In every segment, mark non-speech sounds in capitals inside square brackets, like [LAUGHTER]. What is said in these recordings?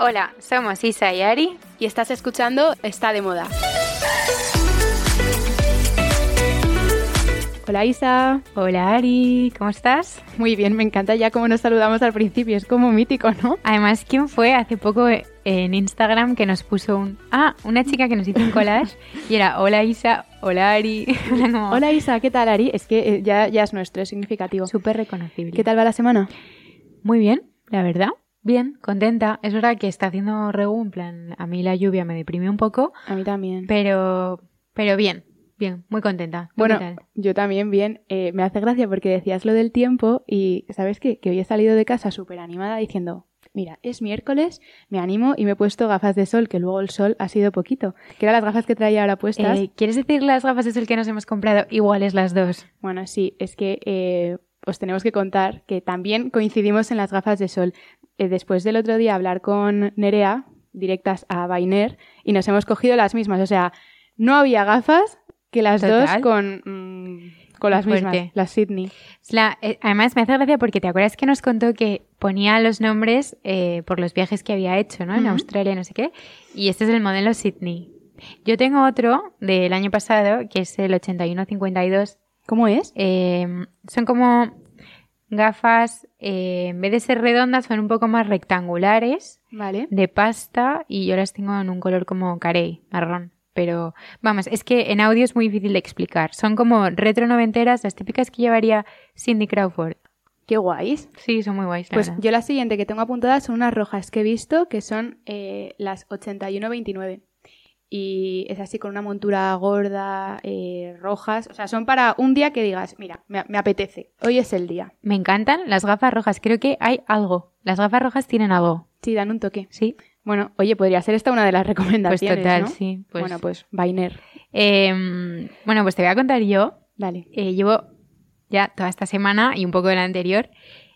Hola, somos Isa y Ari y estás escuchando Está de Moda. Hola Isa. Hola Ari, ¿cómo estás? Muy bien, me encanta ya cómo nos saludamos al principio, es como mítico, ¿no? Además, ¿quién fue hace poco en Instagram que nos puso un... Ah, una chica que nos hizo un collage y era Hola Isa, hola Ari. [LAUGHS] Hola Isa, ¿qué tal Ari? Es que eh, ya, ya es nuestro, es significativo. Súper reconocible. ¿Qué tal va la semana? Muy bien, la verdad. Bien, contenta. Es verdad que está haciendo regu, en plan, a mí la lluvia me deprimió un poco. A mí también. Pero, pero bien, Bien, muy contenta. Bueno, yo también bien. Eh, me hace gracia porque decías lo del tiempo y ¿sabes qué? Que hoy he salido de casa súper animada diciendo, mira, es miércoles, me animo y me he puesto gafas de sol, que luego el sol ha sido poquito. Que eran las gafas que traía ahora puestas. Eh, ¿Quieres decir las gafas de sol que nos hemos comprado iguales las dos? Bueno, sí, es que eh, os tenemos que contar que también coincidimos en las gafas de sol. Después del otro día hablar con Nerea, directas a Bainer, y nos hemos cogido las mismas. O sea, no había gafas, que las dos con, mm, con las mismas, las Sydney. Eh, además me hace gracia porque te acuerdas que nos contó que ponía los nombres eh, por los viajes que había hecho, ¿no? En Australia, no sé qué. Y este es el modelo Sydney. Yo tengo otro del año pasado, que es el 8152. ¿Cómo es? Son como gafas, eh, en vez de ser redondas, son un poco más rectangulares. Vale. De pasta y yo las tengo en un color como carey, marrón pero vamos, es que en audio es muy difícil de explicar. Son como retro noventeras, las típicas que llevaría Cindy Crawford. Qué guays. Sí, son muy guays. pues yo la siguiente que tengo apuntadas son unas rojas que he visto que son eh, las 8129. Y es así con una montura gorda, eh, rojas. O sea, son para un día que digas, mira, me, me, apetece. Hoy es el día. Me encantan las gafas rojas. Creo que hay algo. Las gafas rojas tienen algo. Sí, dan un toque. Sí. Bueno, oye, podría ser esta una de las recomendaciones. Pues total, ¿no? sí. Pues... Bueno, pues Bainer. Eh, bueno, pues te voy a contar yo. Dale. Eh, llevo ya toda esta semana y un poco de la anterior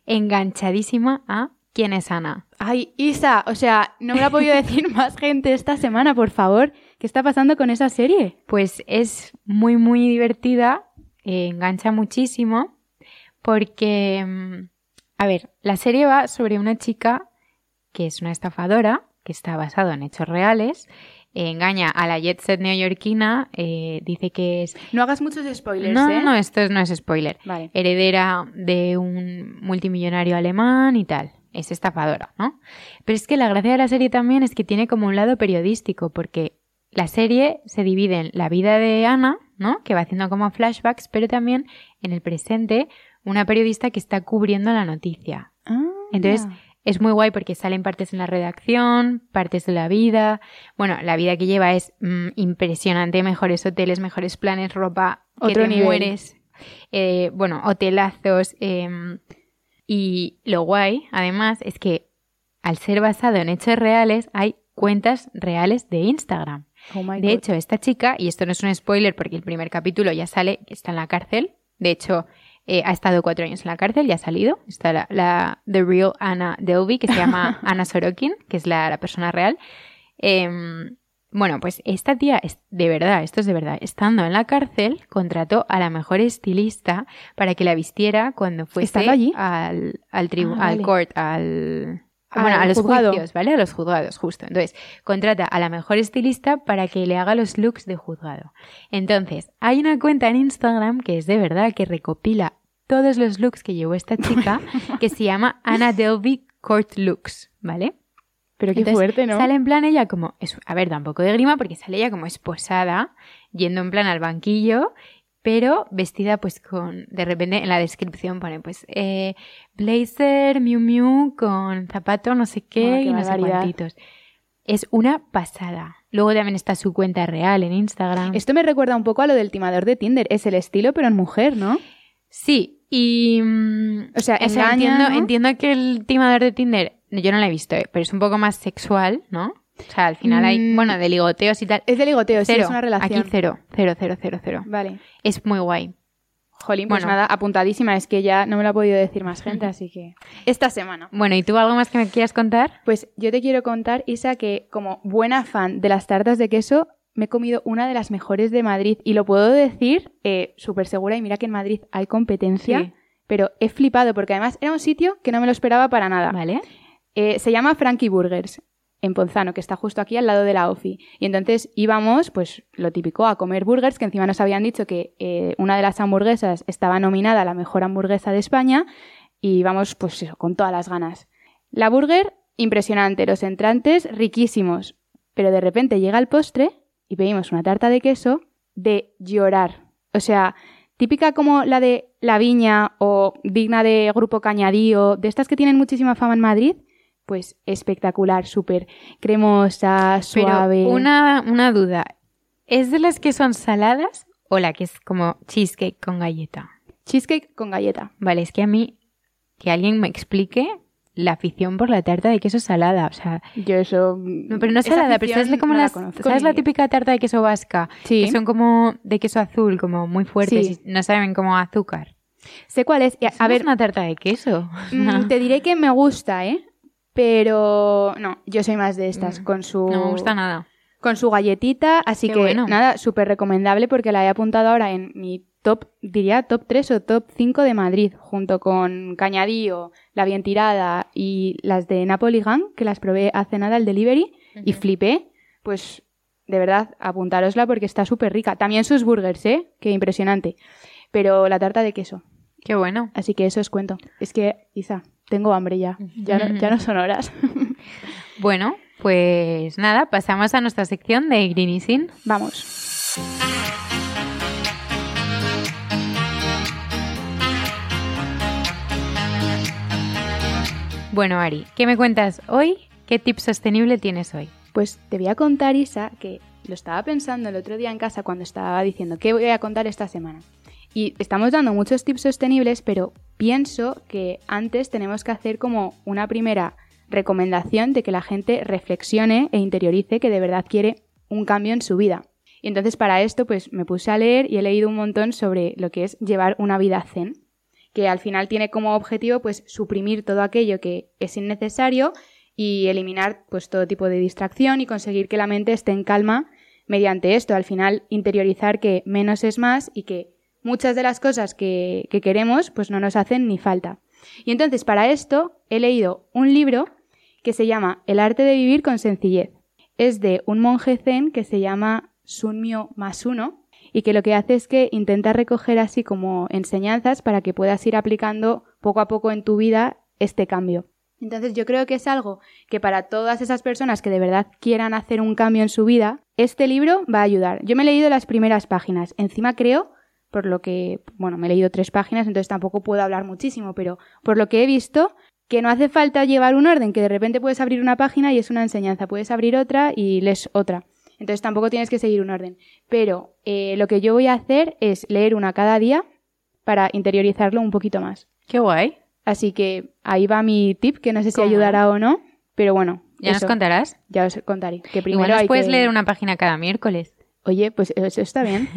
enganchadísima a ¿Quién es Ana? Ay, Isa, o sea, no me lo ha podido decir [LAUGHS] más gente esta semana, por favor. ¿Qué está pasando con esa serie? Pues es muy, muy divertida, eh, engancha muchísimo, porque, mm, a ver, la serie va sobre una chica que es una estafadora, que está basado en hechos reales, engaña a la jet set neoyorquina, eh, dice que es... No hagas muchos spoilers, no, ¿eh? No, esto no es spoiler. Vale. Heredera de un multimillonario alemán y tal. Es estafadora, ¿no? Pero es que la gracia de la serie también es que tiene como un lado periodístico, porque la serie se divide en la vida de Ana, ¿no? Que va haciendo como flashbacks, pero también en el presente una periodista que está cubriendo la noticia. Ah, Entonces, es muy guay porque salen partes en la redacción, partes de la vida. Bueno, la vida que lleva es mm, impresionante, mejores hoteles, mejores planes, ropa, Otro que te nivel. mueres. Eh, bueno, hotelazos. eh, y lo guay, además, es que al ser basado en hechos reales, hay cuentas reales de Instagram. Oh De God. hecho, esta chica, y esto no es un spoiler porque el primer capítulo ya sale, está en la cárcel. De hecho, eh, ha estado cuatro años en la cárcel, ya ha salido. Está la, la The Real Anna Delvey, que se llama [LAUGHS] Anna Sorokin, que es la, la persona real. Em, bueno, pues esta tía, es de verdad, esto es de verdad, estando en la cárcel, contrató a la mejor estilista para que la vistiera cuando fuese al, al, tribu- Ah, al vale. court, al... Al bueno, a los juzgado. juicios, ¿vale? A los juzgados, justo. Entonces, contrata a la mejor estilista para que le haga los looks de juzgado. Entonces, hay una cuenta en Instagram que es de verdad que recopila todos los looks que llevó esta chica, que se llama Anna Delvey Court Looks, ¿vale? Pero qué Entonces, fuerte, ¿no? Sale en plan ella como, es, a ver, da un poco de grima porque sale ella como esposada, yendo en plan al banquillo, pero vestida pues con, de repente en la descripción pone pues, eh, blazer, miu miu, con zapato no sé qué Ah, qué y no sé cuantitos. Es una pasada. Luego también está su cuenta real en Instagram. Esto me recuerda un poco a lo del timador de Tinder. Es el estilo, pero en mujer, ¿no? Sí, y... mm, O sea, o sea, engaña, entiendo, ¿no? entiendo que el timador de Tinder, yo no la he visto, eh, pero es un poco más sexual, ¿no? O sea, al final hay, Mm. bueno, de ligoteos y tal. Es de ligoteo, sí, Cero. es una relación. Aquí cero, cero, cero, cero, cero. Vale. Es muy guay. Jolín, pues Bueno. nada, apuntadísima. Es que ya no me lo ha podido decir más gente, así que... Esta semana. Bueno, ¿y tú algo más que me quieras contar? Pues yo te quiero contar, Isa, que como buena fan de las tartas de queso, me he comido una de las mejores de Madrid. Y lo puedo decir eh, súper segura. Y mira que en Madrid hay competencia. Sí. Pero he flipado porque además era un sitio que no me lo esperaba para nada. ¿Vale? Eh, se llama Frankie Burgers. en Ponzano, que está justo aquí al lado de la OFI. Y entonces íbamos, pues lo típico, a comer burgers, que encima nos habían dicho que eh, una de las hamburguesas estaba nominada a la mejor hamburguesa de España, y íbamos, pues eso, con todas las ganas. La burger, impresionante, los entrantes, riquísimos. Pero de repente llega el postre y pedimos una tarta de queso de llorar. O sea, típica como la de La Viña o digna de Grupo Cañadío, de estas que tienen muchísima fama en Madrid, pues espectacular, súper cremosa, suave. Pero una, una duda, ¿es de las que son saladas o la que es como cheesecake con galleta? Cheesecake con galleta. Vale, es que a mí, que alguien me explique la afición por la tarta de queso salada, o sea... Yo eso... No, pero no salada, pero ¿sabes como las, ¿sabes la típica tarta de queso vasca? Sí. Que son como de queso azul, como muy fuertes, Sí. y no saben como azúcar. Sé cuál es. A, ver, es una tarta de queso. [LAUGHS] mm, te diré que me gusta, ¿eh? Pero no, yo soy más de estas, Mm, con su... No me gusta nada. Con su galletita, así Qué que bueno. nada, súper recomendable porque la he apuntado ahora en mi top, diría top 3 o top 5 de Madrid, junto con Cañadío, La Bien Tirada y las de Napoli Gang, que las probé hace nada el delivery y flipé. Pues de verdad, apuntárosla porque está súper rica. También sus burgers, ¿eh? Qué impresionante. Pero la tarta de queso. Qué bueno. Así que eso os cuento. Es que, Isa, tengo hambre ya. Ya no, ya no son horas. [LAUGHS] Bueno, pues nada, pasamos a nuestra sección de Green Easing. Vamos. Bueno, Ari, ¿qué me cuentas hoy? ¿Qué tip sostenible tienes hoy? Pues te voy a contar, Isa, que lo estaba pensando el otro día en casa cuando estaba diciendo qué voy a contar esta semana. Y estamos dando muchos tips sostenibles, pero pienso que antes tenemos que hacer como una primera recomendación de que la gente reflexione e interiorice que de verdad quiere un cambio en su vida. Y entonces para esto pues me puse a leer y he leído un montón sobre lo que es llevar una vida zen, que al final tiene como objetivo pues suprimir todo aquello que es innecesario y eliminar pues todo tipo de distracción y conseguir que la mente esté en calma mediante esto. Al final interiorizar que menos es más y que muchas de las cosas que, que queremos pues no nos hacen ni falta. Y entonces para esto he leído un libro que se llama El arte de vivir con sencillez. Es de un monje zen que se llama Sunmyo Masuno y que lo que hace es que intenta recoger así como enseñanzas para que puedas ir aplicando poco a poco en tu vida este cambio. Entonces yo creo que es algo que para todas esas personas que de verdad quieran hacer un cambio en su vida, este libro va a ayudar. Yo me he leído las primeras páginas. Encima creo, por lo que, bueno, me he leído tres páginas, entonces tampoco puedo hablar muchísimo, pero por lo que he visto, que no hace falta llevar un orden, que de repente puedes abrir una página y es una enseñanza, puedes abrir otra y lees otra. Entonces tampoco tienes que seguir un orden. Pero eh, lo que yo voy a hacer es leer una cada día para interiorizarlo un poquito más. Qué guay. Así que ahí va mi tip, que no sé si ¿Cómo ayudará o no, pero bueno. Ya eso, nos contarás. Ya os contaré. Que primero Igual nos hay puedes que- leer una página cada miércoles. Oye, pues eso está bien.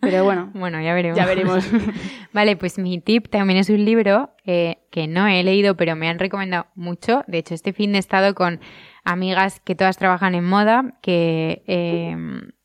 Pero bueno, [LAUGHS] Bueno, ya veremos. ya veremos. [LAUGHS] Vale, pues mi tip también es un libro eh, que no he leído, pero me han recomendado mucho. De hecho, este fin de he estado con amigas que todas trabajan en moda, que eh,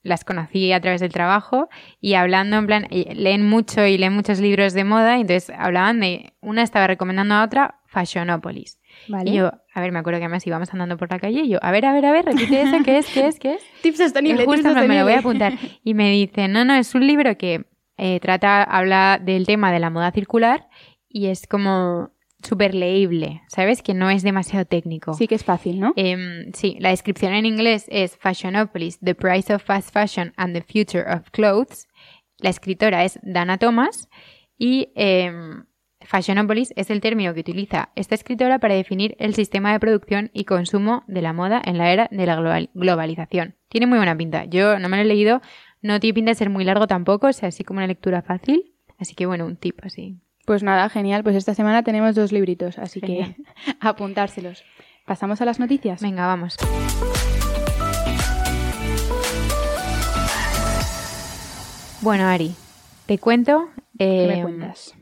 las conocí a través del trabajo y hablando en plan, y leen mucho y leen muchos libros de moda, y entonces hablaban de, una estaba recomendando a otra, Fashionopolis. Vale. Y yo, a ver, me acuerdo que además íbamos andando por la calle y yo, a ver, a ver, a ver, repite eso, ¿qué es, qué es, qué es? [LAUGHS] Tips sostenible, Eh, tips me, me lo voy a apuntar. [LAUGHS] Y me dice, no, no, es un libro que eh, trata, habla del tema de la moda circular y es como súper leíble, ¿sabes? Que no es demasiado técnico. Sí que es fácil, ¿no? Em, sí, la descripción en inglés es Fashionopolis, The Price of Fast Fashion and the Future of Clothes. La escritora es Dana Thomas y em, Fashionopolis es el término que utiliza esta escritora para definir el sistema de producción y consumo de la moda en la era de la global- globalización. Tiene muy buena pinta. Yo no me lo he leído, no tiene pinta de ser muy largo tampoco, o sea, así como una lectura fácil. Así que bueno, un tip así. Pues nada, genial. Pues esta semana tenemos dos libritos, así Genial. que [LAUGHS] apuntárselos. ¿Pasamos a las noticias? Venga, vamos. Bueno, Ari, te cuento. ¿Qué me cuentas?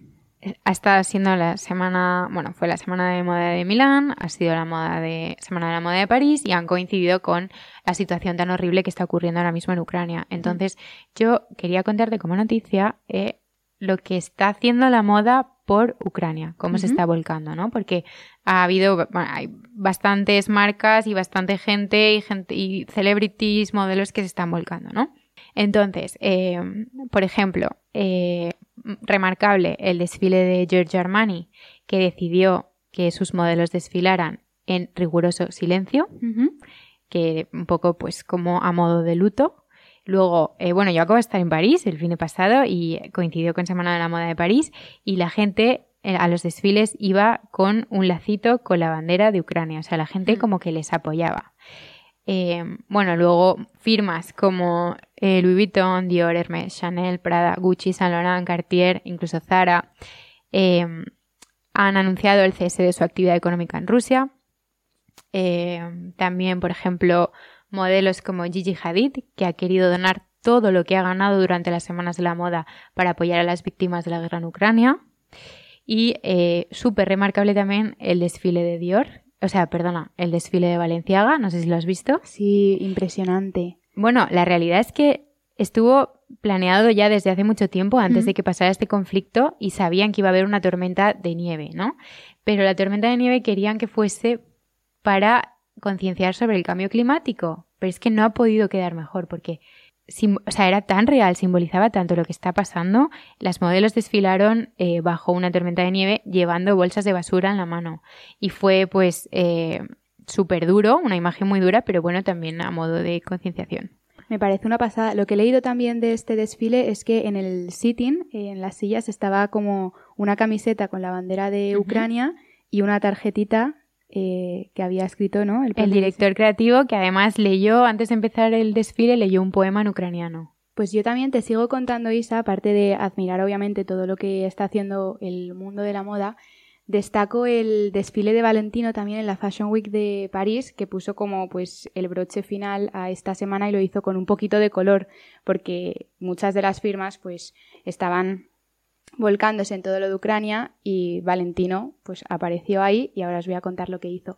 Ha estado siendo la semana, bueno, fue la semana de moda de Milán, ha sido la moda de semana de la moda de París y han coincidido con la situación tan horrible que está ocurriendo ahora mismo en Ucrania. Entonces, yo quería contarte como noticia eh, lo que está haciendo la moda por Ucrania, cómo se está volcando, ¿no? Porque ha habido, hay bastantes marcas y bastante gente y gente y celebrities, modelos que se están volcando, ¿no? Entonces, eh, por ejemplo, eh, remarcable el desfile de Giorgio Armani, que decidió que sus modelos desfilaran en riguroso silencio, que un poco pues como a modo de luto. Luego, eh, bueno, yo acabo de estar en París el fin de pasado y coincidió con Semana de la Moda de París y la gente a los desfiles iba con un lacito con la bandera de Ucrania, o sea, la gente como que les apoyaba. Eh, bueno, luego firmas como Louis Vuitton, Dior, Hermes, Chanel, Prada, Gucci, Saint Laurent, Cartier, incluso Zara, han anunciado el cese de su actividad económica en Rusia. Eh, también, por ejemplo, modelos como Gigi Hadid, que ha querido donar todo lo que ha ganado durante las semanas de la moda para apoyar a las víctimas de la guerra en Ucrania. Y eh, súper remarcable también el desfile de Dior, o sea, perdona, el desfile de Valenciaga, no sé si lo has visto. Sí, impresionante. Bueno, la realidad es que estuvo planeado ya desde hace mucho tiempo, antes de que pasara este conflicto, y sabían que iba a haber una tormenta de nieve, ¿no? Pero la tormenta de nieve querían que fuese para concienciar sobre el cambio climático. Pero es que no ha podido quedar mejor porque o sea, era tan real, simbolizaba tanto lo que está pasando. Las modelos desfilaron eh, bajo una tormenta de nieve llevando bolsas de basura en la mano. Y fue pues eh, súper duro, una imagen muy dura, pero bueno, también a modo de concienciación. Me parece una pasada. Lo que he leído también de este desfile es que en el sitting, en las sillas, estaba como una camiseta con la bandera de Ucrania y una tarjetita eh, que había escrito, ¿no? El, director creativo que además leyó, antes de empezar el desfile, leyó un poema en ucraniano. Pues yo también te sigo contando, Isa, aparte de admirar obviamente todo lo que está haciendo el mundo de la moda, destaco el desfile de Valentino también en la Fashion Week de París, que puso como pues el broche final a esta semana y lo hizo con un poquito de color, porque muchas de las firmas pues estaban volcándose en todo lo de Ucrania y Valentino pues apareció ahí y ahora os voy a contar lo que hizo.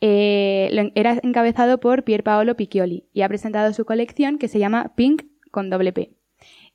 Eh, era encabezado por Pier Paolo Piccioli y ha presentado su colección que se llama Pink con doble P.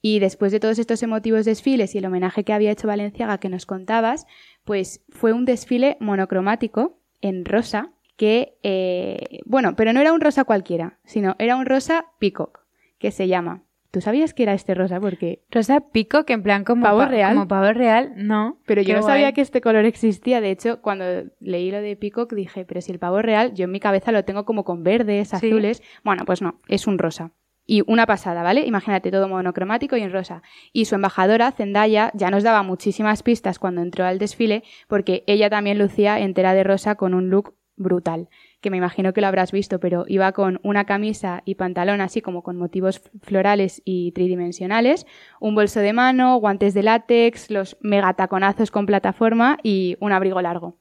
Y después de todos estos emotivos desfiles y el homenaje que había hecho Valenciaga que nos contabas, pues fue un desfile monocromático en rosa que, eh, bueno, pero no era un rosa cualquiera, sino era un rosa peacock, que se llama. ¿Tú sabías que era este rosa? Porque... Rosa pico, que en plan como pavo real. Como pavo real, no. Pero yo no sabía que este color existía. De hecho, cuando leí lo de peacock dije, pero si el pavo real, yo en mi cabeza lo tengo como con verdes, azules. Bueno, pues no, es un rosa. Y una pasada, ¿vale? Imagínate todo monocromático y en rosa. Y su embajadora, Zendaya, ya nos daba muchísimas pistas cuando entró al desfile, porque ella también lucía entera de rosa con un look brutal que me imagino que lo habrás visto, pero iba con una camisa y pantalón así como con motivos florales y tridimensionales, un bolso de mano, guantes de látex, los megataconazos con plataforma y un abrigo largo.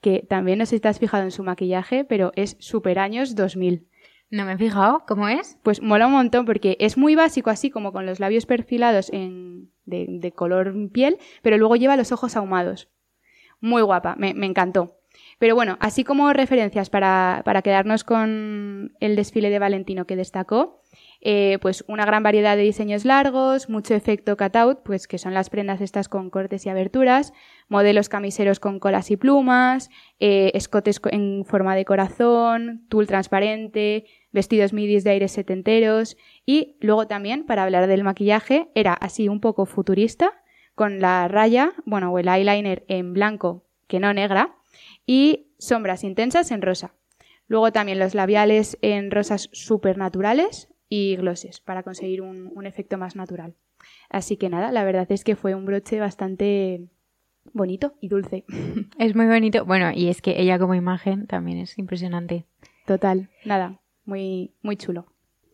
Que también no sé si te has fijado en su maquillaje, pero es super años 2000. No me he fijado, ¿cómo es? Pues mola un montón porque es muy básico, así como con los labios perfilados en, de, color piel, pero luego lleva los ojos ahumados. Muy guapa, me encantó. Pero bueno, así como referencias para, quedarnos con el desfile de Valentino que destacó, eh, pues una gran variedad de diseños largos, mucho efecto cutout, pues que son las prendas estas con cortes y aberturas, modelos camiseros con colas y plumas, eh, escotes en forma de corazón, tul transparente, vestidos midis de aires setenteros y luego también, para hablar del maquillaje, era así un poco futurista, con la raya, bueno, o el eyeliner en blanco, que no negra, y sombras intensas en rosa. Luego también los labiales en rosas supernaturales y glosses para conseguir un, efecto más natural. Así que nada, la verdad es que fue un broche bastante bonito y dulce. [LAUGHS] Es muy bonito. Bueno, y es que ella como imagen también es impresionante. Total, nada, muy, muy chulo.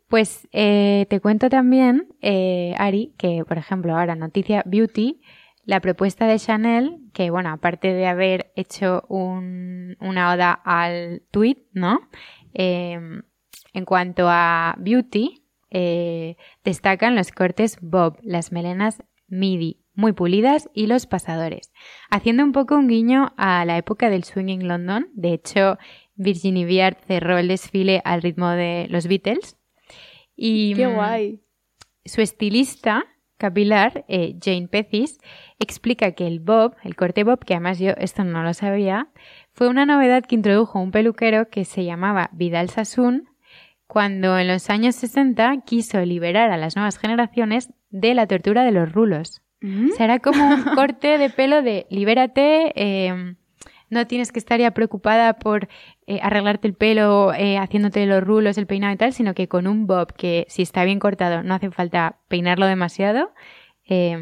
Pues eh, te cuento también, eh, Ari, que por ejemplo ahora Noticia Beauty la propuesta de Chanel, que bueno, aparte de haber hecho una oda al tweet, ¿no? Em, en cuanto a beauty, eh, destacan los cortes bob, las melenas midi, muy pulidas y los pasadores, haciendo un poco un guiño a la época del swinging London. De hecho, Virginie Viard cerró el desfile al ritmo de los Beatles. Y ¡Qué guay! Su estilista capilar, eh, Jane Pethis, explica que el bob, el corte bob, que además yo esto no lo sabía, fue una novedad que introdujo un peluquero que se llamaba Vidal Sassoon cuando en los años 60 quiso liberar a las nuevas generaciones de la tortura de los rulos. Mm. O era como un [LAUGHS] corte de pelo de libérate, eh, no tienes que estar ya preocupada por eh, arreglarte el pelo, eh, haciéndote los rulos, el peinado y tal, sino que con un bob que si está bien cortado no hace falta peinarlo demasiado, eh,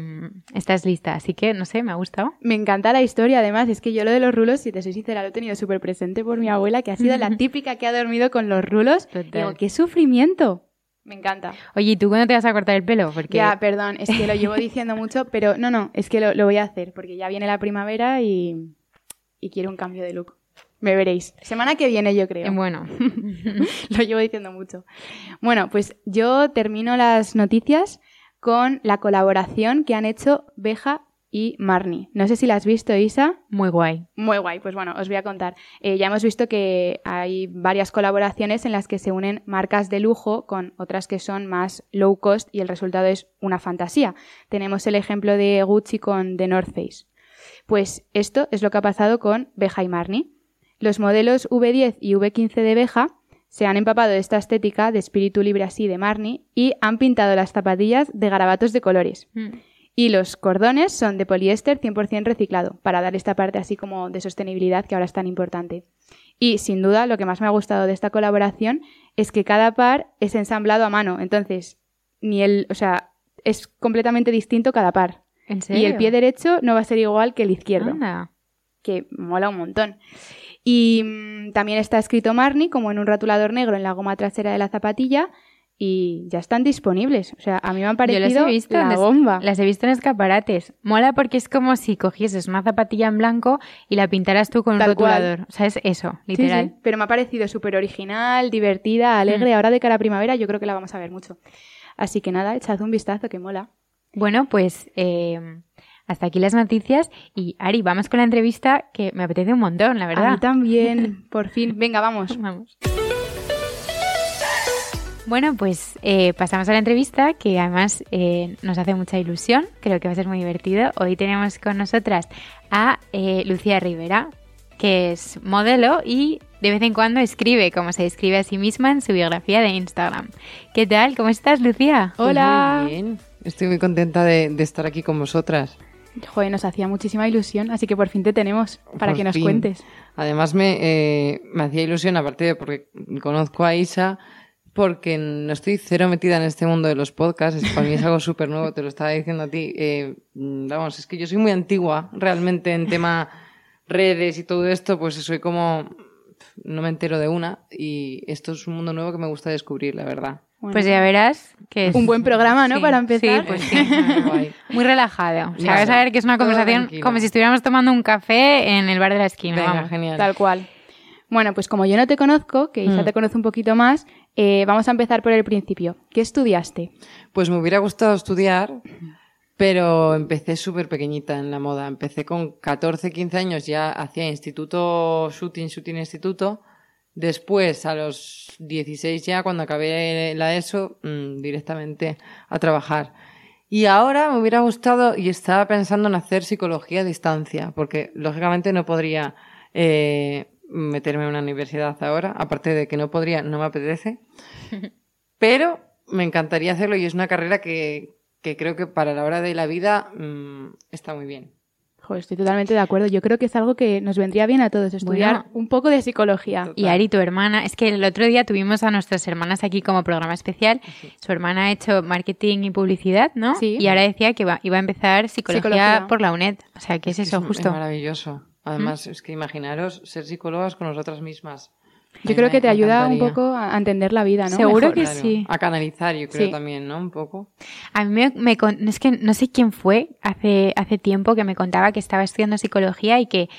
estás lista. Así que, no sé, me ha gustado. Me encanta la historia, además, es que yo lo de los rulos, si te soy sincera, lo he tenido súper presente por mi abuela, que ha sido la típica que ha dormido con los rulos. Total. Digo, qué sufrimiento. Me encanta. Oye, ¿y tú cuándo te vas a cortar el pelo? Porque Ya, perdón, es que lo llevo diciendo mucho, pero no, no, es que lo, lo voy a hacer, porque ya viene la primavera y, y quiero un cambio de look. Me veréis. Semana que viene, yo creo. eh, bueno, [LAUGHS] Lo llevo diciendo mucho. Bueno, pues yo termino las noticias con la colaboración que han hecho Beja y Marni. No sé si la has visto, Isa. muy guay. Muy guay, pues bueno, os voy a contar. Eh, ya hemos visto que hay varias colaboraciones en las que se unen marcas de lujo con otras que son más low cost y el resultado es una fantasía. Tenemos el ejemplo de Gucci con The North Face. Pues esto es lo que ha pasado con Beja y Marni. Los modelos V10 y V15 de Beja se han empapado de esta estética de espíritu libre así de Marni y han pintado las zapatillas de garabatos de colores. Mm. Y los cordones son de poliéster 100% reciclado, para dar esta parte así como de sostenibilidad que ahora es tan importante. Y sin duda lo que más me ha gustado de esta colaboración es que cada par es ensamblado a mano, entonces ni el, o sea, es completamente distinto cada par. ¿En serio? Y el pie derecho no va a ser igual que el izquierdo, Anda. que mola un montón. Y mm, también está escrito Marni como en un rotulador negro en la goma trasera de la zapatilla y ya están disponibles. O sea, a mí me han Yo parecido las he visto, la bomba. las he visto en escaparates. Mola porque es como si cogieses una zapatilla en blanco y la pintaras tú con un cual. rotulador. O sea, es eso, literal. sí, pero me ha parecido súper original, divertida, alegre. Ahora de cara a primavera yo creo que la vamos a ver mucho. Así que nada, echad un vistazo, que mola. Bueno, pues eh, hasta aquí las noticias. Y Ari, vamos con la entrevista que me apetece un montón, la A verdad. mí también, [LAUGHS] por fin. Venga, vamos. Vamos. Bueno, pues eh, pasamos a la entrevista que además eh, nos hace mucha ilusión, creo que va a ser muy divertido. Hoy tenemos con nosotras a eh, Lucía Rivera, que es modelo y de vez en cuando escribe, como se describe a sí misma en su biografía de Instagram. ¿Qué tal? ¿Cómo estás, Lucía? Pues Hola. muy bien. Estoy muy contenta de, de estar aquí con vosotras. Joder, nos hacía muchísima ilusión, así que por fin te tenemos para Por que nos fin. cuentes. Además me, eh, me hacía ilusión, aparte de porque conozco a Isa, porque no estoy cero metida en este mundo de los podcasts. Para mí es algo [LAUGHS] súper nuevo, te lo estaba diciendo a ti. Eh, vamos, es que yo soy muy antigua realmente en tema redes y todo esto, pues soy como... No me entero de una y esto es un mundo nuevo que me gusta descubrir, la verdad. Bueno, Pues ya verás que es Un buen programa, ¿no? Sí, Para empezar. Sí, pues sí. Muy relajado. O sea, vas a ver que es una conversación como si estuviéramos tomando un café en el bar de la esquina. Venga, vamos. genial. Tal cual. Bueno, pues como yo no te conozco, que Isa Mm. te conoce un poquito más, eh, vamos a empezar por el principio. ¿Qué estudiaste? Pues me hubiera gustado estudiar, pero empecé súper pequeñita en la moda. Empecé con 14, 15 años, ya hacía instituto, shooting, shooting instituto. Después, a los 16 ya, cuando acabé la ESO, mm, directamente a trabajar. Y ahora me hubiera gustado, y estaba pensando en hacer psicología a distancia, porque lógicamente no podría eh, meterme en una universidad ahora, aparte de que no podría, no me apetece. [LAUGHS] Pero me encantaría hacerlo y es una carrera que, que creo que para la hora de la vida mm, está muy bien. Joder, estoy totalmente de acuerdo. Yo creo que es algo que nos vendría bien a todos, estudiar Bueno. un poco de psicología. Y Ari, tu hermana, es que el otro día tuvimos a nuestras hermanas aquí como programa especial. Su hermana ha hecho marketing y publicidad, ¿no? Sí. Y ahora decía que iba a empezar psicología, Psicología. por la UNED. O sea, ¿qué es, eso Es- justo? Es maravilloso. Además, es que imaginaros ser psicólogas con nosotras mismas. Yo creo que te ayuda un poco a entender la vida, ¿no? Seguro Mejor. que sí. A canalizar, yo creo Sí. también, ¿no? Un poco. A mí me, me es que no sé quién fue hace, hace tiempo que me contaba que estaba estudiando psicología y que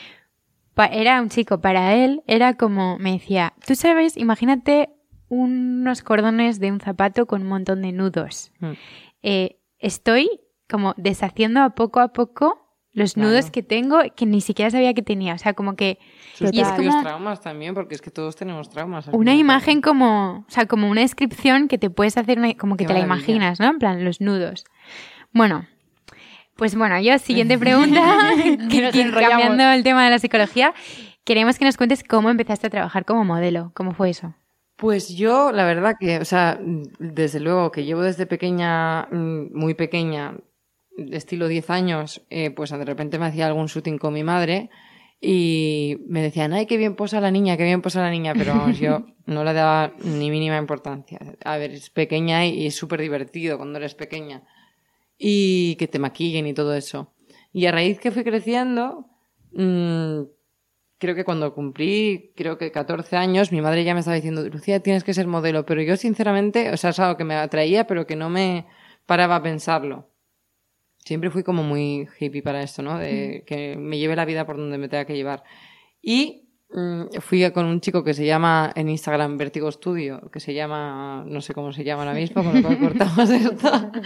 era un chico, para él era como, me decía, tú sabes, imagínate unos cordones de un zapato con un montón de nudos. Mm. Eh, estoy como deshaciendo a poco a poco los Claro. nudos que tengo que ni siquiera sabía que tenía. O sea, como que... Y es como traumas también, porque es que todos tenemos traumas. una imagen como, o sea, como una descripción que te puedes hacer, una- como que Qué te la imaginas, ¿no? En plan, los nudos. Bueno, pues bueno, yo, siguiente [LAUGHS] pregunta, Que cambiando el tema de la psicología, queremos que nos cuentes cómo empezaste a trabajar como modelo. ¿Cómo fue eso? Pues yo, la verdad que, o sea, desde luego que llevo desde pequeña, mm, muy pequeña, estilo 10 años, eh, pues de repente me hacía algún shooting con mi madre y me decían, ay, qué bien posa la niña, qué bien posa la niña, pero vamos, yo [LAUGHS] no le daba ni mínima importancia. A ver, es pequeña y, y es súper divertido cuando eres pequeña. Y que te maquillen y todo eso. Y a raíz que fui creciendo, mm, creo que cuando cumplí, creo que 14 años, mi madre ya me estaba diciendo, Lucía, tienes que ser modelo. Pero yo, sinceramente, o sea, es algo que me atraía, pero que no me paraba a pensarlo. Siempre fui como muy hippie para esto, ¿no? De que me lleve la vida por donde me tenga que llevar. Y mm, fui con un chico que se llama en Instagram Vertigo Studio, que se llama, no sé cómo se llama ahora [LAUGHS] mismo, con lo cual cortamos esto. [LAUGHS]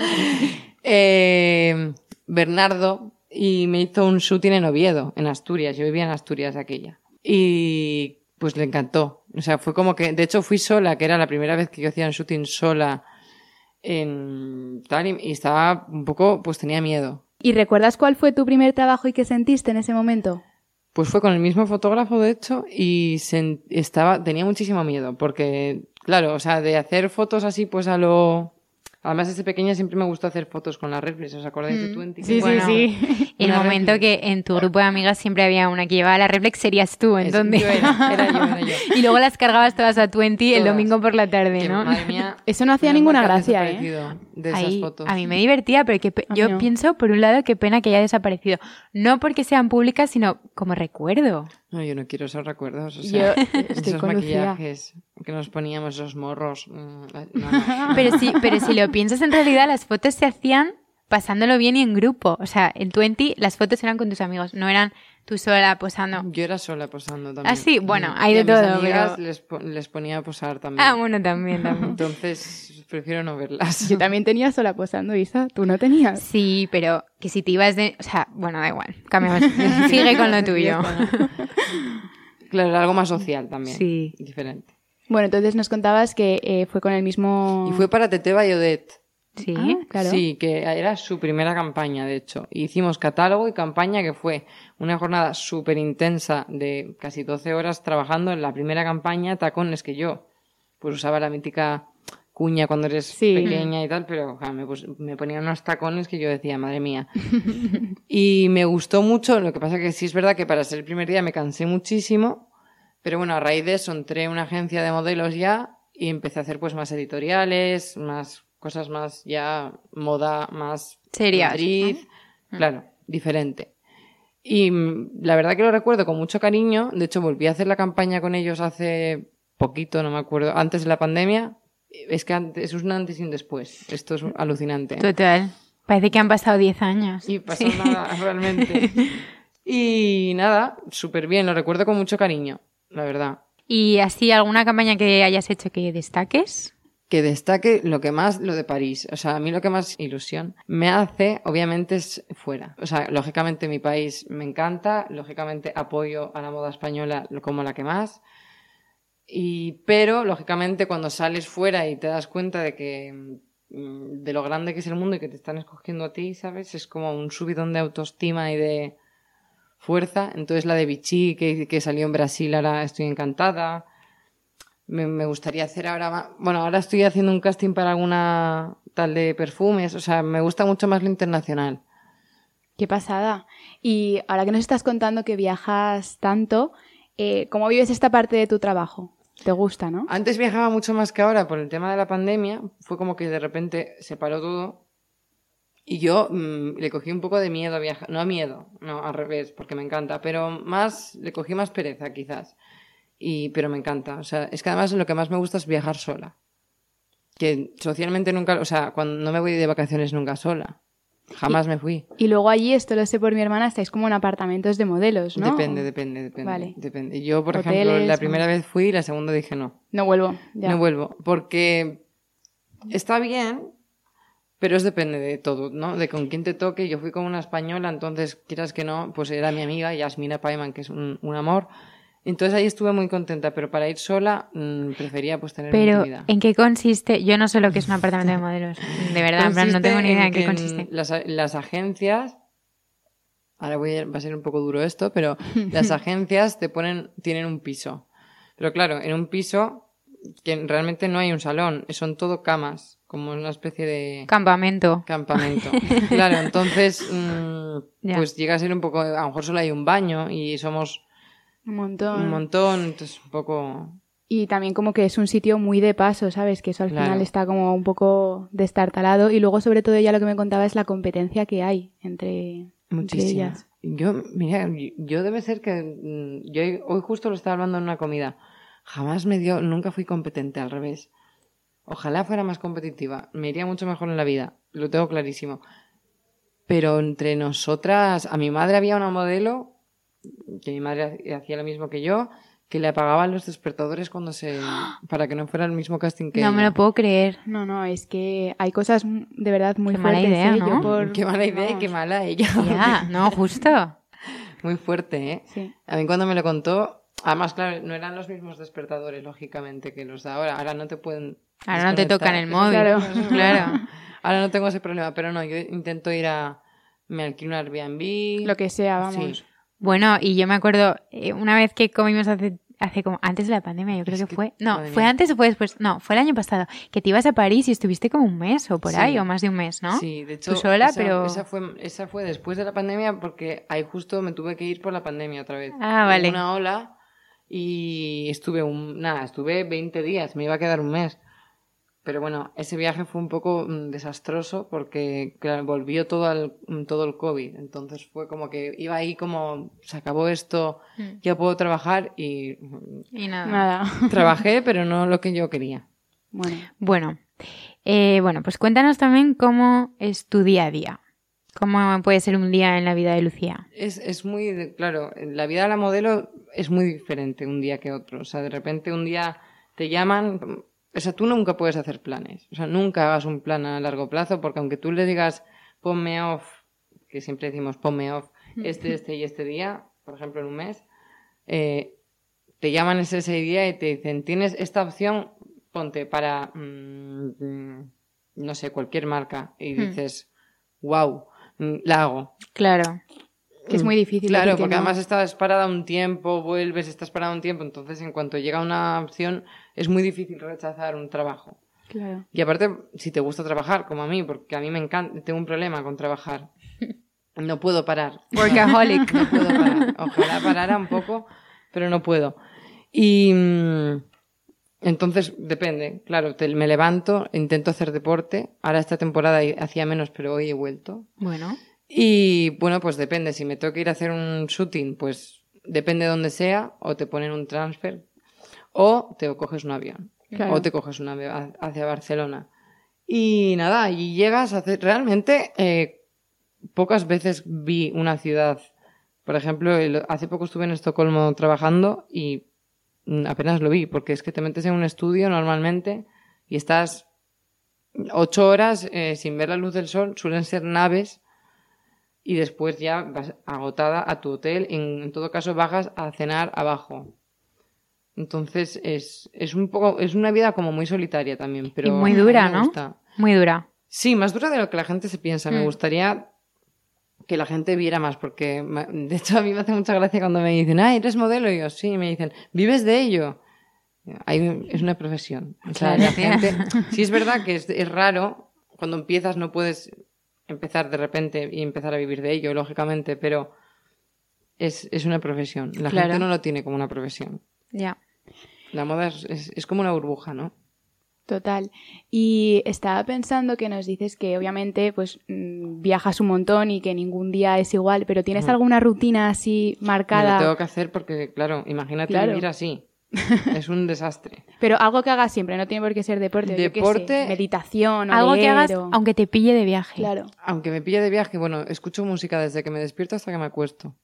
Eh, Bernardo, y me hizo un shooting en Oviedo, en Asturias. Yo vivía en Asturias aquella. Y pues le encantó. O sea, fue como que, de hecho fui sola, que era la primera vez que yo hacía un shooting sola en tal, y estaba un poco, pues tenía miedo. ¿Y recuerdas cuál fue tu primer trabajo y qué sentiste en ese momento? Pues fue con el mismo fotógrafo, de hecho, y sen- estaba, tenía muchísimo miedo, porque, claro, o sea, de hacer fotos así, pues a lo... Además, desde pequeña siempre me gustó hacer fotos con las reflex, ¿os acordáis de Twenty? Sí, Bueno, sí, sí. [LAUGHS] El momento que en tu grupo de amigas siempre había una que llevaba la reflex, serías tú, Es- entonces. yo era, era yo, era yo. [LAUGHS] y luego las cargabas todas a 20 el domingo por la tarde, Que, ¿no? madre mía, [LAUGHS] Eso no hacía ninguna gracia, ¿eh? De esas Ahí, fotos. a mí me divertía, pero que yo no. pienso, por un lado, qué pena que haya desaparecido. No porque sean públicas, sino como recuerdo. No, yo no quiero esos recuerdos. O sea, Yo [LAUGHS] estoy esos Lucía. maquillajes que nos poníamos, esos morros. mm, no, no. [LAUGHS] Pero si, pero si lo piensas, en realidad las fotos se hacían pasándolo bien y en grupo. O sea, en 20 las fotos eran con tus amigos, no eran tú sola posando. Yo era sola posando también. Ah, sí, bueno, hay Y de a mis todo, amigas pero- les, po- les ponía a posar también. Ah, bueno, también, también. [LAUGHS] Entonces, prefiero no verlas. Yo también tenía sola posando, Isa. ¿Tú no tenías? Sí, pero que si te ibas de... O sea, bueno, da igual. Cambiamos. [LAUGHS] Sigue con lo [LAUGHS] tuyo. Claro, era algo más social también. Sí. Diferente. Bueno, entonces nos contabas que eh, fue con el mismo... Y fue para Tete Bayodet. Sí. Ah, claro. Sí, que era su primera campaña, de hecho. Hicimos catálogo y campaña, que fue una jornada súper intensa de casi 12 horas trabajando en la primera campaña, tacones que yo, pues usaba la mítica cuña cuando eres Sí. pequeña y tal, pero me, pus- me ponía unos tacones que yo decía, madre mía. [LAUGHS] y me gustó mucho, lo que pasa que sí es verdad que para ser el primer día me cansé muchísimo, pero bueno, a raíz de eso entré en una agencia de modelos ya y empecé a hacer pues más editoriales, más cosas más ya moda, más Serias, Madrid, claro, diferente. Y mm, la verdad que lo recuerdo con mucho cariño. De hecho, volví a hacer la campaña con ellos hace poquito, no me acuerdo, antes de la pandemia. Es que antes, es un antes y un después. Esto es alucinante. Total. Parece que han pasado 10 años. Y pasó Sí. nada, realmente. [LAUGHS] Y nada, súper bien, lo recuerdo con mucho cariño, la verdad. ¿Y así alguna campaña que hayas hecho que destaques? Que destaque lo que más, lo de París. O sea, a mí lo que más ilusión me hace, obviamente, es fuera. O sea, lógicamente mi país me encanta, lógicamente apoyo a la moda española como la que más. Y, pero, lógicamente, cuando sales fuera y te das cuenta de que, mm, de lo grande que es el mundo y que te están escogiendo a ti, ¿sabes? Es como un subidón de autoestima y de fuerza. Entonces, la de Vichy, que, que salió en Brasil, ahora estoy encantada me, me gustaría hacer ahora más. Bueno, ahora estoy haciendo un casting para alguna tal de perfumes. O sea, me gusta mucho más lo internacional. Qué pasada. Y ahora que nos estás contando que viajas tanto, eh, ¿cómo vives esta parte de tu trabajo? ¿Te gusta, no? Antes viajaba mucho más que ahora por el tema de la pandemia. Fue como que de repente se paró todo. Y yo mm, le cogí un poco de miedo a viajar. No miedo, no, al revés, porque me encanta. Pero más, le cogí más pereza, quizás. Y, pero me encanta. O sea, es que además lo que más me gusta es viajar sola. Que socialmente nunca, o sea, cuando no me voy de vacaciones nunca sola. Jamás me fui. Y luego allí, esto lo sé por mi hermana, estáis como en apartamentos de modelos, ¿no? Depende, depende, depende. Vale. depende. Yo, por ejemplo, Hoteles, la o- primera vez fui y la segunda dije no. No vuelvo. ya. No vuelvo. Porque está bien, pero es depende de todo, ¿no? De con quién te toque. Yo fui con una española, entonces, quieras que no, pues era mi amiga, Yasmina Paiman, que es un, un amor. Entonces ahí estuve muy contenta, pero para ir sola mm, prefería pues tener Pero, intimidad. ¿en qué consiste? Yo no sé lo que es un apartamento de modelos. De verdad, en plan, no tengo ni idea en qué consiste. Las, las agencias, ahora voy a, va a ser un poco duro esto, pero [LAUGHS] las agencias te ponen, tienen un piso. Pero claro, en un piso que realmente no hay un salón, son todo camas, como una especie de Campamento. campamento. [LAUGHS] claro, entonces, mm, pues llega a ser un poco, a lo mejor solo hay un baño y somos Un montón. un montón, entonces un poco... Y también como que es un sitio muy de paso, ¿sabes? Que eso al Claro. final está como un poco destartalado. Y luego, sobre todo, ya lo que me contaba es la competencia que hay entre, ellas. Yo, mira, yo debe ser que mm, yo hoy justo lo estaba hablando en una comida. Jamás me dio, nunca fui competente, al revés. Ojalá fuera más competitiva. Me iría mucho mejor en la vida. Lo tengo clarísimo. Pero entre nosotras, a mi madre había una modelo, que mi madre ha- hacía lo mismo que yo, que le apagaban los despertadores cuando se, [GASPS] para que no fuera el mismo casting que No me lo puedo creer. No, no, es que hay cosas de verdad muy Qué mala idea, ¿eh? ¿no? por- Qué mala idea y vamos, qué mala ella. Ya, [LAUGHS] no, justo. Muy fuerte, ¿eh? Sí. A mí cuando me lo contó, además, claro, no eran los mismos despertadores, lógicamente, que los de ahora. Ahora no te pueden. Ahora no te tocan el móvil. Claro. Claro. [LAUGHS] Ahora no tengo ese problema, pero no, yo intento ir a. Me alquilo un Airbnb. Lo que sea, vamos. Sí. Bueno, y yo me acuerdo, eh, una vez que comimos hace, hace como, antes de la pandemia, yo creo que, que, fue. No, fue mía. antes o fue después. No, fue el año pasado. Que te ibas a París y estuviste como un mes o por Sí. ahí, o más de un mes, ¿no? Sí, de hecho. Tú sola, esa, pero. Esa fue, esa fue después de la pandemia porque ahí justo me tuve que ir por la pandemia otra vez. Ah, vale. Una ola y estuve un. Nada, estuve 20 días, me iba a quedar un mes. Pero bueno, ese viaje fue un poco mm, desastroso porque claro, volvió todo, al, mm, todo el COVID. Entonces fue como que iba ahí como, se acabó esto, Mm. ya puedo trabajar y Y nada. Nada. [LAUGHS] trabajé, pero no lo que yo quería. Bueno, Bueno, eh, bueno, pues cuéntanos también cómo es tu día a día. ¿Cómo puede ser un día en la vida de Lucía? Es, es muy, claro, la vida de la modelo es muy diferente un día que otro. O sea, de repente un día te llaman, o sea, tú nunca puedes hacer planes. O sea, nunca hagas un plan a largo plazo porque aunque tú le digas ponme off, que siempre decimos ponme off, este, este y este día, por ejemplo en un mes, eh, te llaman ese, ese día y te dicen tienes esta opción, ponte para, mm, mm, no sé, cualquier marca y dices, wow, la hago. Claro. que es muy difícil. Claro, porque no. además estás parada un tiempo, vuelves, estás parada un tiempo, entonces en cuanto llega una opción es muy difícil rechazar un trabajo. Claro. Y aparte, si te gusta trabajar, como a mí, porque a mí me encanta, tengo un problema con trabajar. [LAUGHS] No puedo parar. Workaholic. [LAUGHS] No puedo parar. Ojalá parara un poco, pero no puedo. Y mm, entonces depende. Claro, te- me levanto, intento hacer deporte. Ahora esta temporada hacía menos, pero hoy he vuelto. Bueno, Y bueno, pues depende. Si me tengo que ir a hacer un shooting, pues depende de dónde sea, o te ponen un transfer, o te coges un avión, Claro. o te coges un avión hacia Barcelona. Y nada, y llegas a hacer. Realmente, eh, pocas veces vi una ciudad. Por ejemplo, el- hace poco estuve en Estocolmo trabajando y mm, apenas lo vi, porque es que te metes en un estudio normalmente y estás ocho horas eh, sin ver la luz del sol, suelen ser naves y después ya vas agotada a tu hotel. En, en todo caso, bajas a cenar abajo. Entonces es, es un poco, es una vida como muy solitaria también, pero Y muy dura, ¿no? gusta. muy dura. Sí, más dura de lo que la gente se piensa. Me Mm. gustaría que la gente viera más, porque de hecho a mí me hace mucha gracia cuando me dicen, ah, eres modelo, y yo sí, y me dicen, ¿vives de ello? Hay- es una profesión. O sea, la gente, [LAUGHS] sí es verdad que es, es raro, cuando empiezas no puedes empezar de repente y empezar a vivir de ello, lógicamente, pero es, es una profesión. La Claro. gente no lo tiene como una profesión. Ya. La moda es, es, es como una burbuja, ¿no? Total. Y estaba pensando que nos dices que obviamente pues mm, viajas un montón y que ningún día es igual, pero ¿tienes alguna rutina así Me marcada? lo tengo que hacer porque, claro, imagínate Claro. vivir así. [LAUGHS] Es un desastre. Pero algo que hagas siempre, no tiene por qué ser deporte. sé, Deporte- meditación, o Algo que hagas, o- aunque te pille de viaje. Claro. Aunque me pille de viaje, bueno, escucho música desde que me despierto hasta que me acuesto.